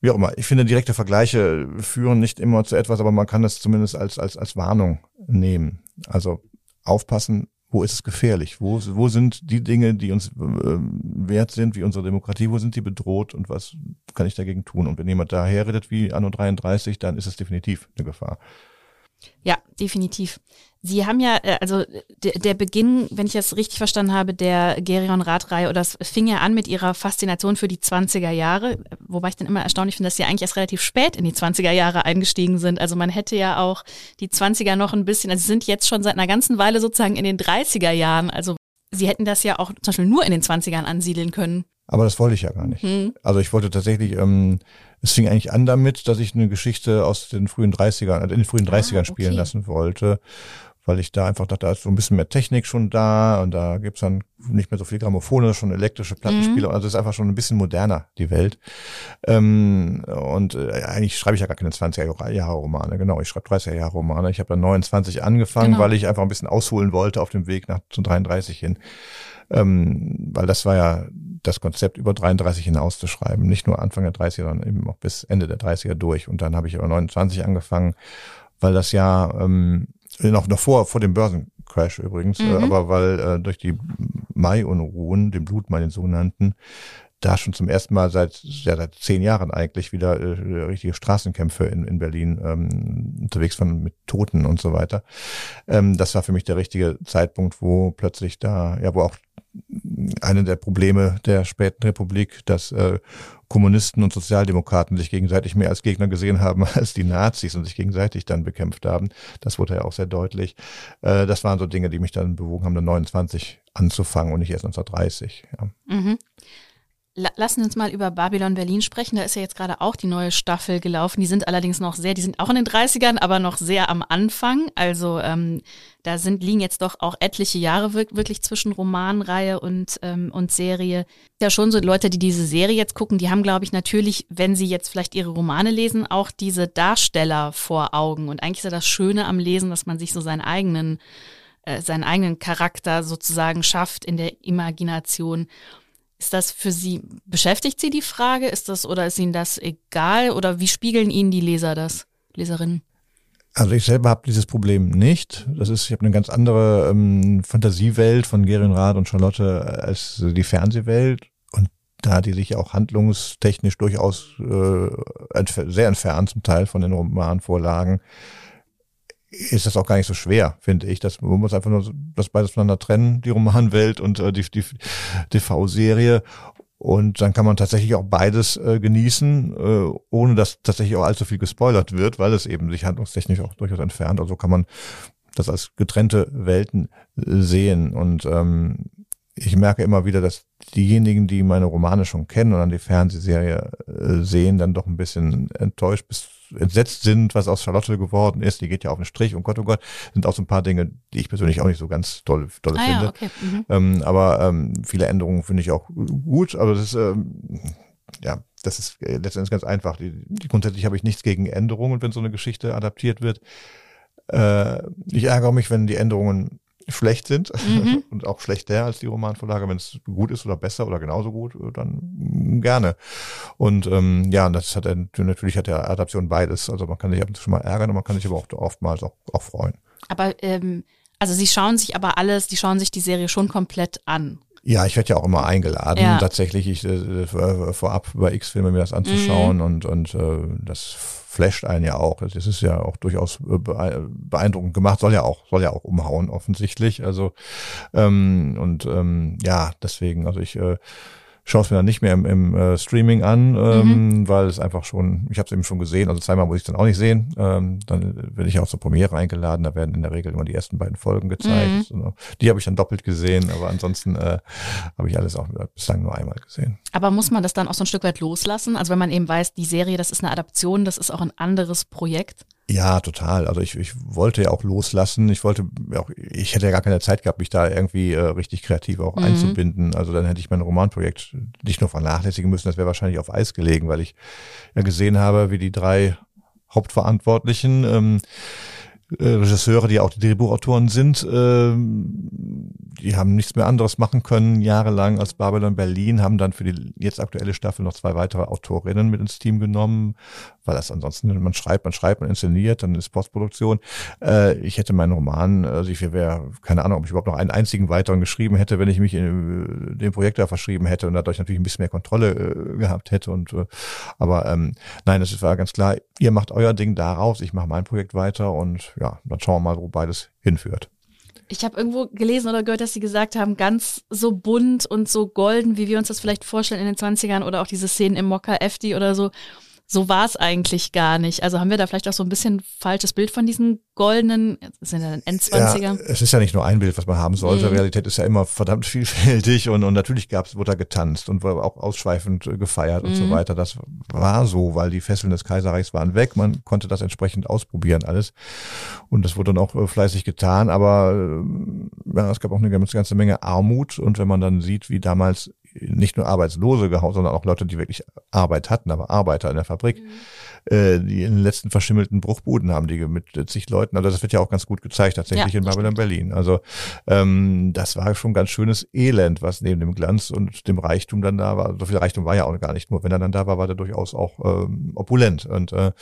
Wie auch immer. Ich finde, direkte Vergleiche führen nicht immer zu etwas, aber man kann das zumindest als, als, als Warnung nehmen. Also aufpassen, wo ist es gefährlich? Wo, wo sind die Dinge, die uns äh, wert sind, wie unsere Demokratie, wo sind die bedroht und was kann ich dagegen tun? Und wenn jemand daher redet wie Anno 33, dann ist es definitiv eine Gefahr. Ja, definitiv. Sie haben ja, äh, also der, der Beginn, wenn ich das richtig verstanden habe, der Gerion Radreihe, oder das fing ja an mit ihrer Faszination für die 20er Jahre, wobei ich dann immer erstaunlich finde, dass sie eigentlich erst relativ spät in die 20er Jahre eingestiegen sind. Also man hätte ja auch die 20er noch ein bisschen, also sie sind jetzt schon seit einer ganzen Weile sozusagen in den 30er Jahren. Also sie hätten das ja auch zum Beispiel nur in den 20ern ansiedeln können. Aber das wollte ich ja gar nicht. Hm. Also ich wollte tatsächlich, ähm, es fing eigentlich an damit, dass ich eine Geschichte aus den frühen 30ern, äh, in den frühen 30ern ah, okay. spielen lassen wollte, weil ich da einfach dachte, da ist so ein bisschen mehr Technik schon da und da gibt's dann nicht mehr so viel Grammophone, schon elektrische Plattenspieler, mhm. also ist einfach schon ein bisschen moderner, die Welt. Ähm, und äh, eigentlich schreibe ich ja gar keine 20er-Jahre-Romane, genau, ich schreibe 30er-Jahre-Romane. Ich habe dann 29 angefangen, genau. weil ich einfach ein bisschen ausholen wollte auf dem Weg nach zu 33 hin. Ähm, weil das war ja das Konzept über 33 hinaus zu schreiben. Nicht nur Anfang der 30er, sondern eben auch bis Ende der 30er durch. Und dann habe ich aber 29 angefangen, weil das ja ähm, noch, noch vor, vor dem Börsencrash übrigens, äh, mhm. äh, aber weil äh, durch die Mai-Unruhen, den Blutmai, den sogenannten, da schon zum ersten Mal seit, ja, seit zehn Jahren eigentlich wieder äh, richtige Straßenkämpfe in, in Berlin ähm, unterwegs waren mit Toten und so weiter. Ähm, das war für mich der richtige Zeitpunkt, wo plötzlich da, ja, wo auch eine der Probleme der späten Republik, dass äh, Kommunisten und Sozialdemokraten sich gegenseitig mehr als Gegner gesehen haben als die Nazis und sich gegenseitig dann bekämpft haben. Das wurde ja auch sehr deutlich. Äh, das waren so Dinge, die mich dann bewogen haben, dann 29 anzufangen und nicht erst 1930. Ja. Mhm. Lassen Sie uns mal über Babylon Berlin sprechen. Da ist ja jetzt gerade auch die neue Staffel gelaufen. Die sind allerdings noch sehr, die sind auch in den 30ern, aber noch sehr am Anfang. Also ähm, da sind, liegen jetzt doch auch etliche Jahre wirklich zwischen Romanreihe und, ähm, und Serie. Ja, schon so Leute, die diese Serie jetzt gucken, die haben, glaube ich, natürlich, wenn sie jetzt vielleicht ihre Romane lesen, auch diese Darsteller vor Augen. Und eigentlich ist ja das Schöne am Lesen, dass man sich so seinen eigenen, äh, seinen eigenen Charakter sozusagen schafft in der Imagination. Ist das für Sie, beschäftigt Sie die Frage? Ist das oder ist Ihnen das egal? Oder wie spiegeln Ihnen die Leser das, Leserinnen? Also ich selber habe dieses Problem nicht. Das ist, ich habe eine ganz andere ähm, Fantasiewelt von Gerin Rath und Charlotte als die Fernsehwelt. Und da die sich auch handlungstechnisch durchaus äh, sehr entfernt zum Teil von den Romanvorlagen ist das auch gar nicht so schwer, finde ich. Das, man muss einfach nur das beides voneinander trennen, die Romanwelt und äh, die, die TV-Serie. Und dann kann man tatsächlich auch beides äh, genießen, äh, ohne dass tatsächlich auch allzu viel gespoilert wird, weil es eben sich handlungstechnisch auch durchaus entfernt. Also kann man das als getrennte Welten äh, sehen. Und ähm, ich merke immer wieder, dass diejenigen, die meine Romane schon kennen und dann die Fernsehserie äh, sehen, dann doch ein bisschen enttäuscht bis entsetzt sind, was aus Charlotte geworden ist. Die geht ja auf den Strich und Gott, oh Gott, sind auch so ein paar Dinge, die ich persönlich auch nicht so ganz toll, toll ah, finde. Ja, okay. mhm. ähm, aber ähm, viele Änderungen finde ich auch gut, aber das ist, ähm, ja, das ist äh, letztendlich ganz einfach. Die, die, grundsätzlich habe ich nichts gegen Änderungen, wenn so eine Geschichte adaptiert wird. Äh, ich ärgere mich, wenn die Änderungen schlecht sind mhm. und auch schlechter als die Romanvorlage. Wenn es gut ist oder besser oder genauso gut, dann gerne. Und ähm, ja, das hat er, natürlich hat der Adaption beides. Also man kann sich ab und zu schon mal ärgern und man kann sich aber auch oftmals auch, auch freuen. Aber ähm, also sie schauen sich aber alles, die schauen sich die Serie schon komplett an. Ja, ich werde ja auch immer eingeladen, Ja. tatsächlich ich, äh, vorab über X-Filme mir das anzuschauen Mhm. und, und äh, das flasht einen ja auch. Das ist ja auch durchaus äh, bee- beeindruckend gemacht, soll ja auch, soll ja auch umhauen offensichtlich. Also ähm, und ähm, ja, deswegen, also ich äh, schaue es mir dann nicht mehr im, im äh, Streaming an, ähm, weil es einfach schon, ich habe es eben schon gesehen, also zweimal muss ich es dann auch nicht sehen. Ähm, dann werde ich auch zur Premiere eingeladen, da werden in der Regel immer die ersten beiden Folgen gezeigt. So, Die habe ich dann doppelt gesehen, aber ansonsten äh, habe ich alles auch bislang nur einmal gesehen. Aber muss man das dann auch so ein Stück weit loslassen? Also wenn man eben weiß, die Serie, das ist eine Adaption, das ist auch ein anderes Projekt. Ja, total. Also ich, ich wollte ja auch loslassen. Ich wollte auch, ich hätte ja gar keine Zeit gehabt, mich da irgendwie äh, richtig kreativ auch Mhm. einzubinden. Also dann hätte ich mein Romanprojekt nicht nur vernachlässigen müssen, das wäre wahrscheinlich auf Eis gelegen, weil ich ja gesehen habe, wie die drei Hauptverantwortlichen, ähm, äh, Regisseure, die auch die Drehbuchautoren sind, ähm, die haben nichts mehr anderes machen können jahrelang als Babylon Berlin, haben dann für die jetzt aktuelle Staffel noch zwei weitere Autorinnen mit ins Team genommen, weil das ansonsten, man schreibt, man schreibt, man inszeniert, dann ist Postproduktion. Äh, ich hätte meinen Roman, also ich wäre, keine Ahnung, ob ich überhaupt noch einen einzigen weiteren geschrieben hätte, wenn ich mich in äh, dem Projekt da verschrieben hätte und dadurch natürlich ein bisschen mehr Kontrolle äh, gehabt hätte. Und äh, aber ähm, nein, es war ganz klar, ihr macht euer Ding daraus, ich mache mein Projekt weiter und ja, dann schauen wir mal, wo beides hinführt. Ich habe irgendwo gelesen oder gehört, dass sie gesagt haben, ganz so bunt und so golden, wie wir uns das vielleicht vorstellen in den 20ern oder auch diese Szenen im Mokka FD oder so. So war es eigentlich gar nicht. Also haben wir da vielleicht auch so ein bisschen falsches Bild von diesen goldenen, sind ja dann N20er. Ja, es ist ja nicht nur ein Bild, was man haben sollte. Mhm. Realität ist ja immer verdammt vielfältig und, und natürlich gab's, wurde da getanzt und wurde auch ausschweifend gefeiert und so Mhm. weiter. Das war so, weil die Fesseln des Kaiserreichs waren weg. Man konnte das entsprechend ausprobieren alles. Und das wurde dann auch äh, fleißig getan. Aber äh, ja, es gab auch eine ganze, ganze Menge Armut. Und wenn man dann sieht, wie damals nicht nur Arbeitslose gehauen, sondern auch Leute, die wirklich Arbeit hatten, aber Arbeiter in der Fabrik, äh, die in den letzten verschimmelten Bruchbuden haben, die mit zig Leuten, also das wird ja auch ganz gut gezeigt, tatsächlich Ja, in Babylon Berlin. Also ähm, das war schon ganz schönes Elend, was neben dem Glanz und dem Reichtum dann da war. So viel Reichtum war ja auch gar nicht nur. Wenn er dann da war, war der durchaus auch ähm, opulent. Und äh,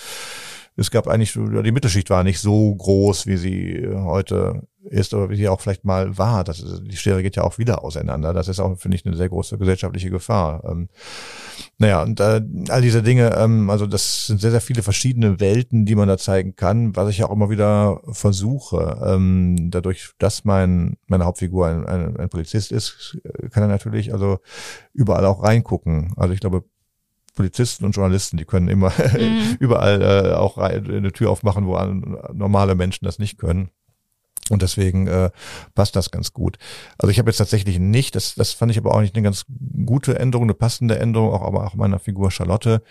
es gab eigentlich, die Mittelschicht war nicht so groß, wie sie äh, heute ist oder wie sie auch vielleicht mal war. Das ist, die Schere geht ja auch wieder auseinander. Das ist auch, finde ich, eine sehr große gesellschaftliche Gefahr. Ähm, naja, und äh, all diese Dinge, ähm, also das sind sehr, sehr viele verschiedene Welten, die man da zeigen kann, was ich auch immer wieder versuche. Ähm, dadurch, dass mein meine Hauptfigur ein, ein, ein Polizist ist, kann er natürlich also überall auch reingucken. Also ich glaube, Polizisten und Journalisten, die können immer Mhm. überall äh, auch eine Tür aufmachen, wo an, normale Menschen das nicht können. Und deswegen äh, passt das ganz gut. Also ich habe jetzt tatsächlich nicht, das, das fand ich aber auch nicht eine ganz gute Änderung, eine passende Änderung, auch aber auch meiner Figur Charlotte,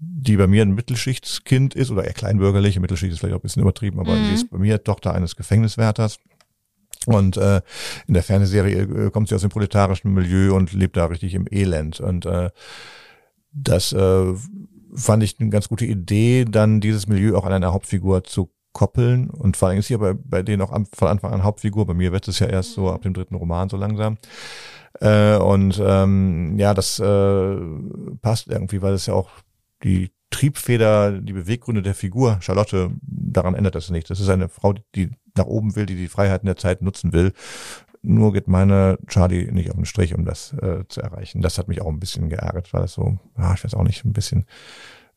die bei mir ein Mittelschichtskind ist oder eher kleinbürgerliche, Mittelschicht ist vielleicht auch ein bisschen übertrieben, aber Mhm. sie ist bei mir Tochter eines Gefängniswärters. Und äh, in der Fernsehserie äh, kommt sie aus dem proletarischen Milieu und lebt da richtig im Elend. Und äh, das äh, fand ich eine ganz gute Idee, dann dieses Milieu auch an einer Hauptfigur zu koppeln. Und vor allem ist sie aber bei denen auch am- von Anfang an Hauptfigur. Bei mir wird es ja erst so ab dem dritten Roman so langsam. Äh, und ähm, ja, das äh, passt irgendwie, weil es ja auch die Triebfeder, die Beweggründe der Figur, Charlotte, daran ändert das nicht. Das ist eine Frau, die nach oben will, die die Freiheiten der Zeit nutzen will. Nur geht meine Charlie nicht auf den Strich, um das äh, zu erreichen. Das hat mich auch ein bisschen geärgert, weil es so, ja, ich weiß auch nicht, ein bisschen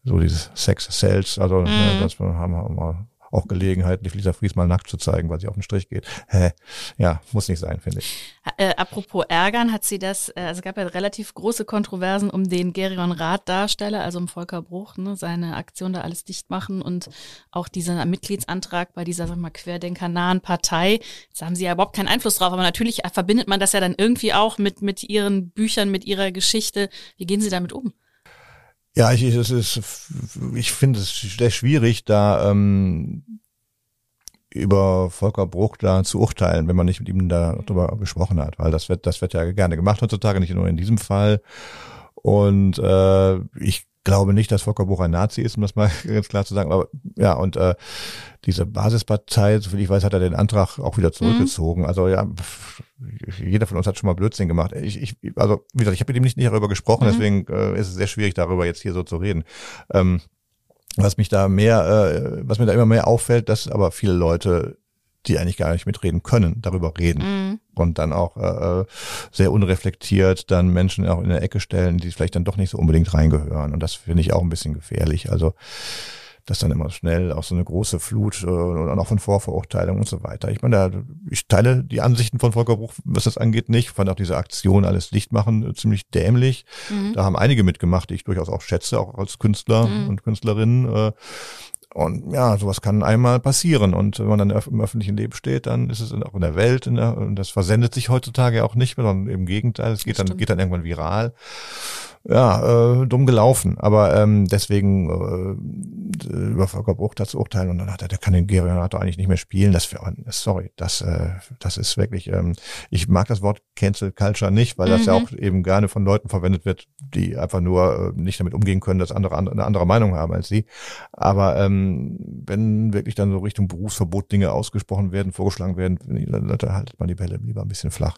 so dieses Sex Sales, also ne, das haben wir mal auch Gelegenheit, die Lisa Fries mal nackt zu zeigen, weil sie auf den Strich geht. Hä? Ja, muss nicht sein, finde ich. Äh, apropos ärgern, hat sie das, äh, also es gab ja relativ große Kontroversen um den Gerion Rath Darsteller, also um Volker Bruch, ne, seine Aktion da alles dicht machen und auch dieser Mitgliedsantrag bei dieser, sag mal, querdenkernahen Partei. Jetzt haben sie ja überhaupt keinen Einfluss drauf, aber natürlich verbindet man das ja dann irgendwie auch mit, mit ihren Büchern, mit ihrer Geschichte. Wie gehen sie damit um? Ja, ich, es ist, ich finde es sehr schwierig, da ähm, über Volker Bruch da zu urteilen, wenn man nicht mit ihm darüber gesprochen hat, weil das wird, das wird ja gerne gemacht heutzutage, nicht nur in diesem Fall. Und äh, ich glaube nicht, dass Volker Bruch ein Nazi ist, um das mal ganz klar zu sagen. Aber ja, und äh, diese Basispartei, soviel ich weiß, hat er den Antrag auch wieder zurückgezogen. Also ja, jeder von uns hat schon mal Blödsinn gemacht. Ich, ich, also wie gesagt, ich habe mit ihm nicht, nicht darüber gesprochen, Mhm. deswegen äh, ist es sehr schwierig, darüber jetzt hier so zu reden. Ähm, was mich da mehr, äh, was mir da immer mehr auffällt, dass aber viele Leute die eigentlich gar nicht mitreden können, darüber reden. Mhm. Und dann auch äh, sehr unreflektiert dann Menschen auch in der Ecke stellen, die vielleicht dann doch nicht so unbedingt reingehören. Und das finde ich auch ein bisschen gefährlich. Also dass dann immer schnell auch so eine große Flut äh, und auch von Vorverurteilung und so weiter. Ich meine, da, ich teile die Ansichten von Volker Bruch, was das angeht, nicht. Ich fand auch diese Aktion alles Licht machen äh, ziemlich dämlich. Mhm. Da haben einige mitgemacht, die ich durchaus auch schätze, auch als Künstler mhm. und Künstlerinnen. Äh, und ja, sowas kann einmal passieren. Und wenn man dann im öffentlichen Leben steht, dann ist es auch in der Welt, in der, und das versendet sich heutzutage auch nicht mehr, sondern im Gegenteil, es geht dann, geht dann irgendwann viral ja, äh, dumm gelaufen. Aber ähm, deswegen äh, über Volker Bruch dazu urteilen und dann hat er, der kann den Gerionator eigentlich nicht mehr spielen. Das wäre, sorry, das, äh, das ist wirklich, ähm, ich mag das Wort Cancel Culture nicht, weil das ja mhm. auch eben gerne von Leuten verwendet wird, die einfach nur äh, nicht damit umgehen können, dass andere eine andere Meinung haben als sie. Aber ähm, wenn wirklich dann so Richtung Berufsverbot Dinge ausgesprochen werden, vorgeschlagen werden, dann haltet man die Bälle lieber ein bisschen flach.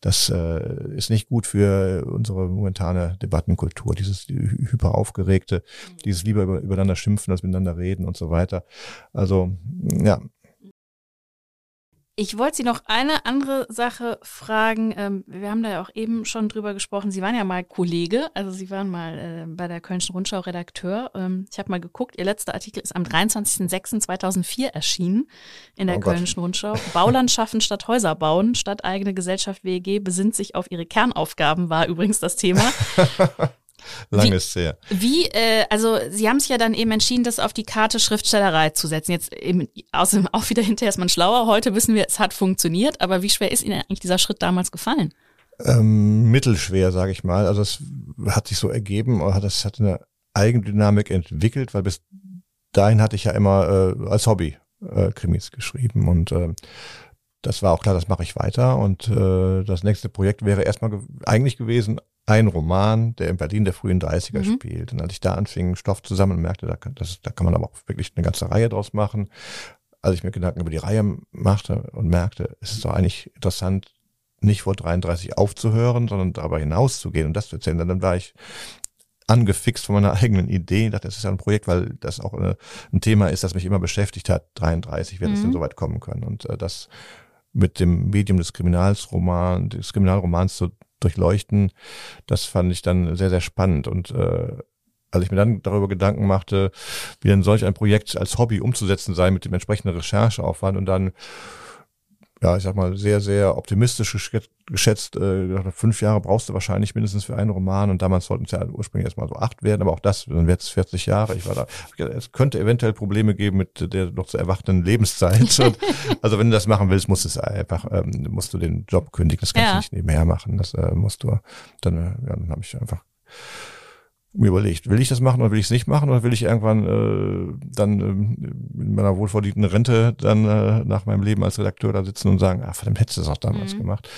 Das äh, ist nicht gut für unsere momentane Debatte. Debattenkultur, dieses hyperaufgeregte, mhm. dieses lieber über, übereinander schimpfen als miteinander reden und so weiter. Also, ja, ich wollte Sie noch eine andere Sache fragen. Ähm, wir haben da ja auch eben schon drüber gesprochen. Sie waren ja mal Kollege, also Sie waren mal äh, bei der Kölnischen Rundschau Redakteur. Ähm, ich habe mal geguckt, Ihr letzter Artikel ist am 23.06.2004 erschienen in der oh Kölnischen Rundschau. Bauland schaffen statt Häuser bauen, statt eigene Gesellschaft WEG besinnt sich auf ihre Kernaufgaben, war übrigens das Thema. Lang ist sehr. Wie, äh, also Sie haben sich ja dann eben entschieden, das auf die Karte Schriftstellerei zu setzen. Jetzt eben außerdem auch wieder hinterher ist man schlauer. Heute wissen wir, es hat funktioniert, aber wie schwer ist Ihnen eigentlich dieser Schritt damals gefallen? Ähm, mittelschwer, sage ich mal. Also es hat sich so ergeben, das hat eine Eigendynamik entwickelt, weil bis dahin hatte ich ja immer äh, als Hobby äh, Krimis geschrieben und äh, das war auch klar, das mache ich weiter. Und äh, das nächste Projekt wäre erstmal ge eigentlich gewesen, ein Roman, der in Berlin der frühen 30er mhm. spielt. Und als ich da anfing, Stoff zusammen und merkte, da kann, das, da kann man aber auch wirklich eine ganze Reihe draus machen. Als ich mir Gedanken über die Reihe machte und merkte, es ist doch eigentlich interessant, nicht vor 33 aufzuhören, sondern darüber hinauszugehen und das zu erzählen. Dann war ich angefixt von meiner eigenen Idee. Ich dachte, das ist ja ein Projekt, weil das auch eine, ein Thema ist, das mich immer beschäftigt hat. 33 wird mhm. es denn so weit kommen können. Und äh, das mit dem Medium des Kriminalromans, des Kriminalromans zu durchleuchten, das fand ich dann sehr, sehr spannend. Und äh, als ich mir dann darüber Gedanken machte, wie denn solch ein Projekt als Hobby umzusetzen sei mit dem entsprechenden Rechercheaufwand und dann ja, ich sag mal, sehr, sehr optimistisch geschätzt. Äh, fünf Jahre brauchst du wahrscheinlich mindestens für einen Roman und damals sollten es ja ursprünglich erstmal so acht werden, aber auch das, dann wird es 40 Jahre. Ich war da, es könnte eventuell Probleme geben mit der noch zu erwartenden Lebenszeit. und, also wenn du das machen willst, musst du es einfach, ähm, musst du den Job kündigen. Das kannst ja. du nicht nebenher machen. Das äh, musst du, dann, äh, ja, dann habe ich einfach mir überlegt, will ich das machen oder will ich es nicht machen oder will ich irgendwann äh, dann äh, in meiner wohlverdienten Rente dann äh, nach meinem Leben als Redakteur da sitzen und sagen, ah verdammt, hättest du das auch damals mhm. gemacht.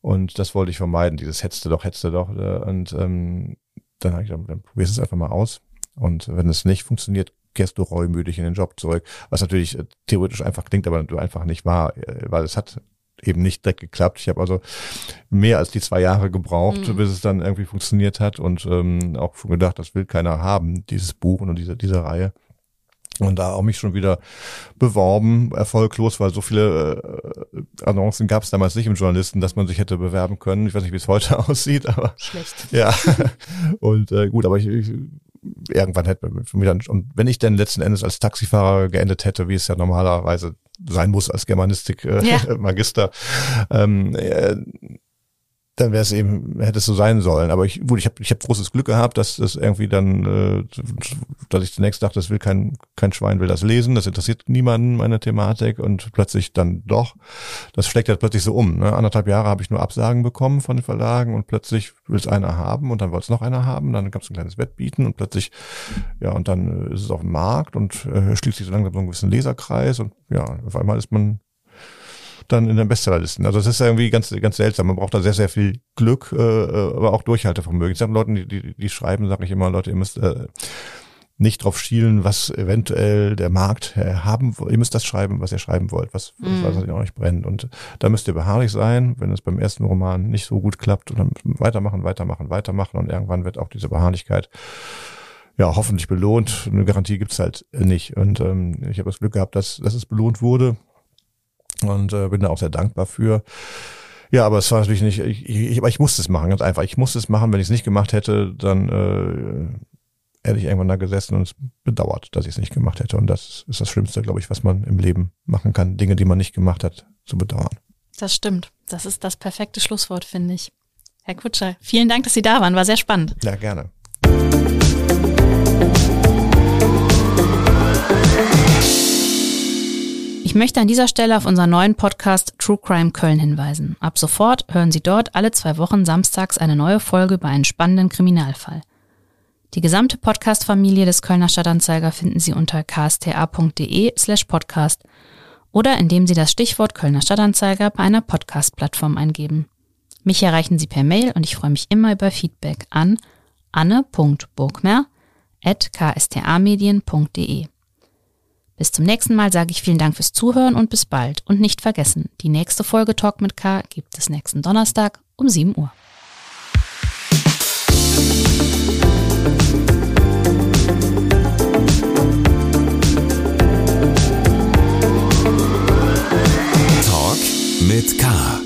Und das wollte ich vermeiden, dieses hetzte doch, hetzte doch. Äh, und ähm, dann habe ich gedacht, dann probierst es einfach mal aus. Und wenn es nicht funktioniert, kehrst du reumütig in den Job zurück. Was natürlich äh, theoretisch einfach klingt, aber du einfach nicht wahr, äh, weil es hat eben nicht direkt geklappt. Ich habe also mehr als die zwei Jahre gebraucht, mhm. bis es dann irgendwie funktioniert hat und ähm, auch schon gedacht, das will keiner haben, dieses Buch und diese, diese Reihe. Und da auch mich schon wieder beworben, erfolglos, weil so viele äh, Annoncen gab es damals nicht im Journalisten, dass man sich hätte bewerben können. Ich weiß nicht, wie es heute aussieht, aber schlecht. Ja. Und äh, gut, aber ich, ich irgendwann hätte mich dann, und wenn ich denn letzten Endes als Taxifahrer geendet hätte, wie es ja normalerweise sein muss als Germanistik-Magister, äh, ja. ähm, äh, dann wäre es eben, hätte es so sein sollen. Aber ich, gut, ich habe ich hab großes Glück gehabt, dass das irgendwie dann, äh, dass ich zunächst dachte, das will kein, kein Schwein will das lesen, das interessiert niemanden, meine Thematik, und plötzlich dann doch. Das schlägt ja plötzlich so um. Ne? Anderthalb Jahre habe ich nur Absagen bekommen von den Verlagen und plötzlich will es einer haben und dann wollte es noch einer haben, dann gab es ein kleines Wettbieten und plötzlich, ja, und dann ist es auf dem Markt und äh, schließt sich so langsam so einen gewissen Leserkreis und ja, auf einmal ist man dann in den Bestsellerlisten. Also das ist irgendwie ganz, ganz seltsam. Man braucht da sehr, sehr viel Glück, äh, aber auch Durchhaltevermögen. Ich sage Leuten, die, die, die schreiben, sage ich immer, Leute, ihr müsst äh, nicht drauf schielen, was eventuell der Markt äh, haben Ihr müsst das schreiben, was ihr schreiben wollt, was, mm. was euch nicht brennt. Und da müsst ihr beharrlich sein, wenn es beim ersten Roman nicht so gut klappt und dann weitermachen, weitermachen, weitermachen und irgendwann wird auch diese Beharrlichkeit ja hoffentlich belohnt. Eine Garantie gibt's halt nicht. Und ähm, ich habe das Glück gehabt, dass, dass es belohnt wurde und äh, bin da auch sehr dankbar für. Ja, aber es war natürlich nicht, ich, ich, aber ich musste es machen, ganz einfach. Ich musste es machen, wenn ich es nicht gemacht hätte, dann äh, hätte ich irgendwann da gesessen und es bedauert, dass ich es nicht gemacht hätte. Und das ist das Schlimmste, glaube ich, was man im Leben machen kann, Dinge, die man nicht gemacht hat, zu bedauern. Das stimmt. Das ist das perfekte Schlusswort, finde ich. Herr Kutscher, vielen Dank, dass Sie da waren. War sehr spannend. Ja, gerne. Ich möchte an dieser Stelle auf unseren neuen Podcast True Crime Köln hinweisen. Ab sofort hören Sie dort alle zwei Wochen samstags eine neue Folge über einen spannenden Kriminalfall. Die gesamte Podcast-Familie des Kölner Stadtanzeiger finden Sie unter ksta.de slash podcast oder indem Sie das Stichwort Kölner Stadtanzeiger bei einer Podcast-Plattform eingeben. Mich erreichen Sie per Mail und ich freue mich immer über Feedback an anne.burgmer.kstamedien.de. Bis zum nächsten Mal sage ich vielen Dank fürs Zuhören und bis bald. Und nicht vergessen, die nächste Folge Talk mit K gibt es nächsten Donnerstag um 7 Uhr. Talk mit K.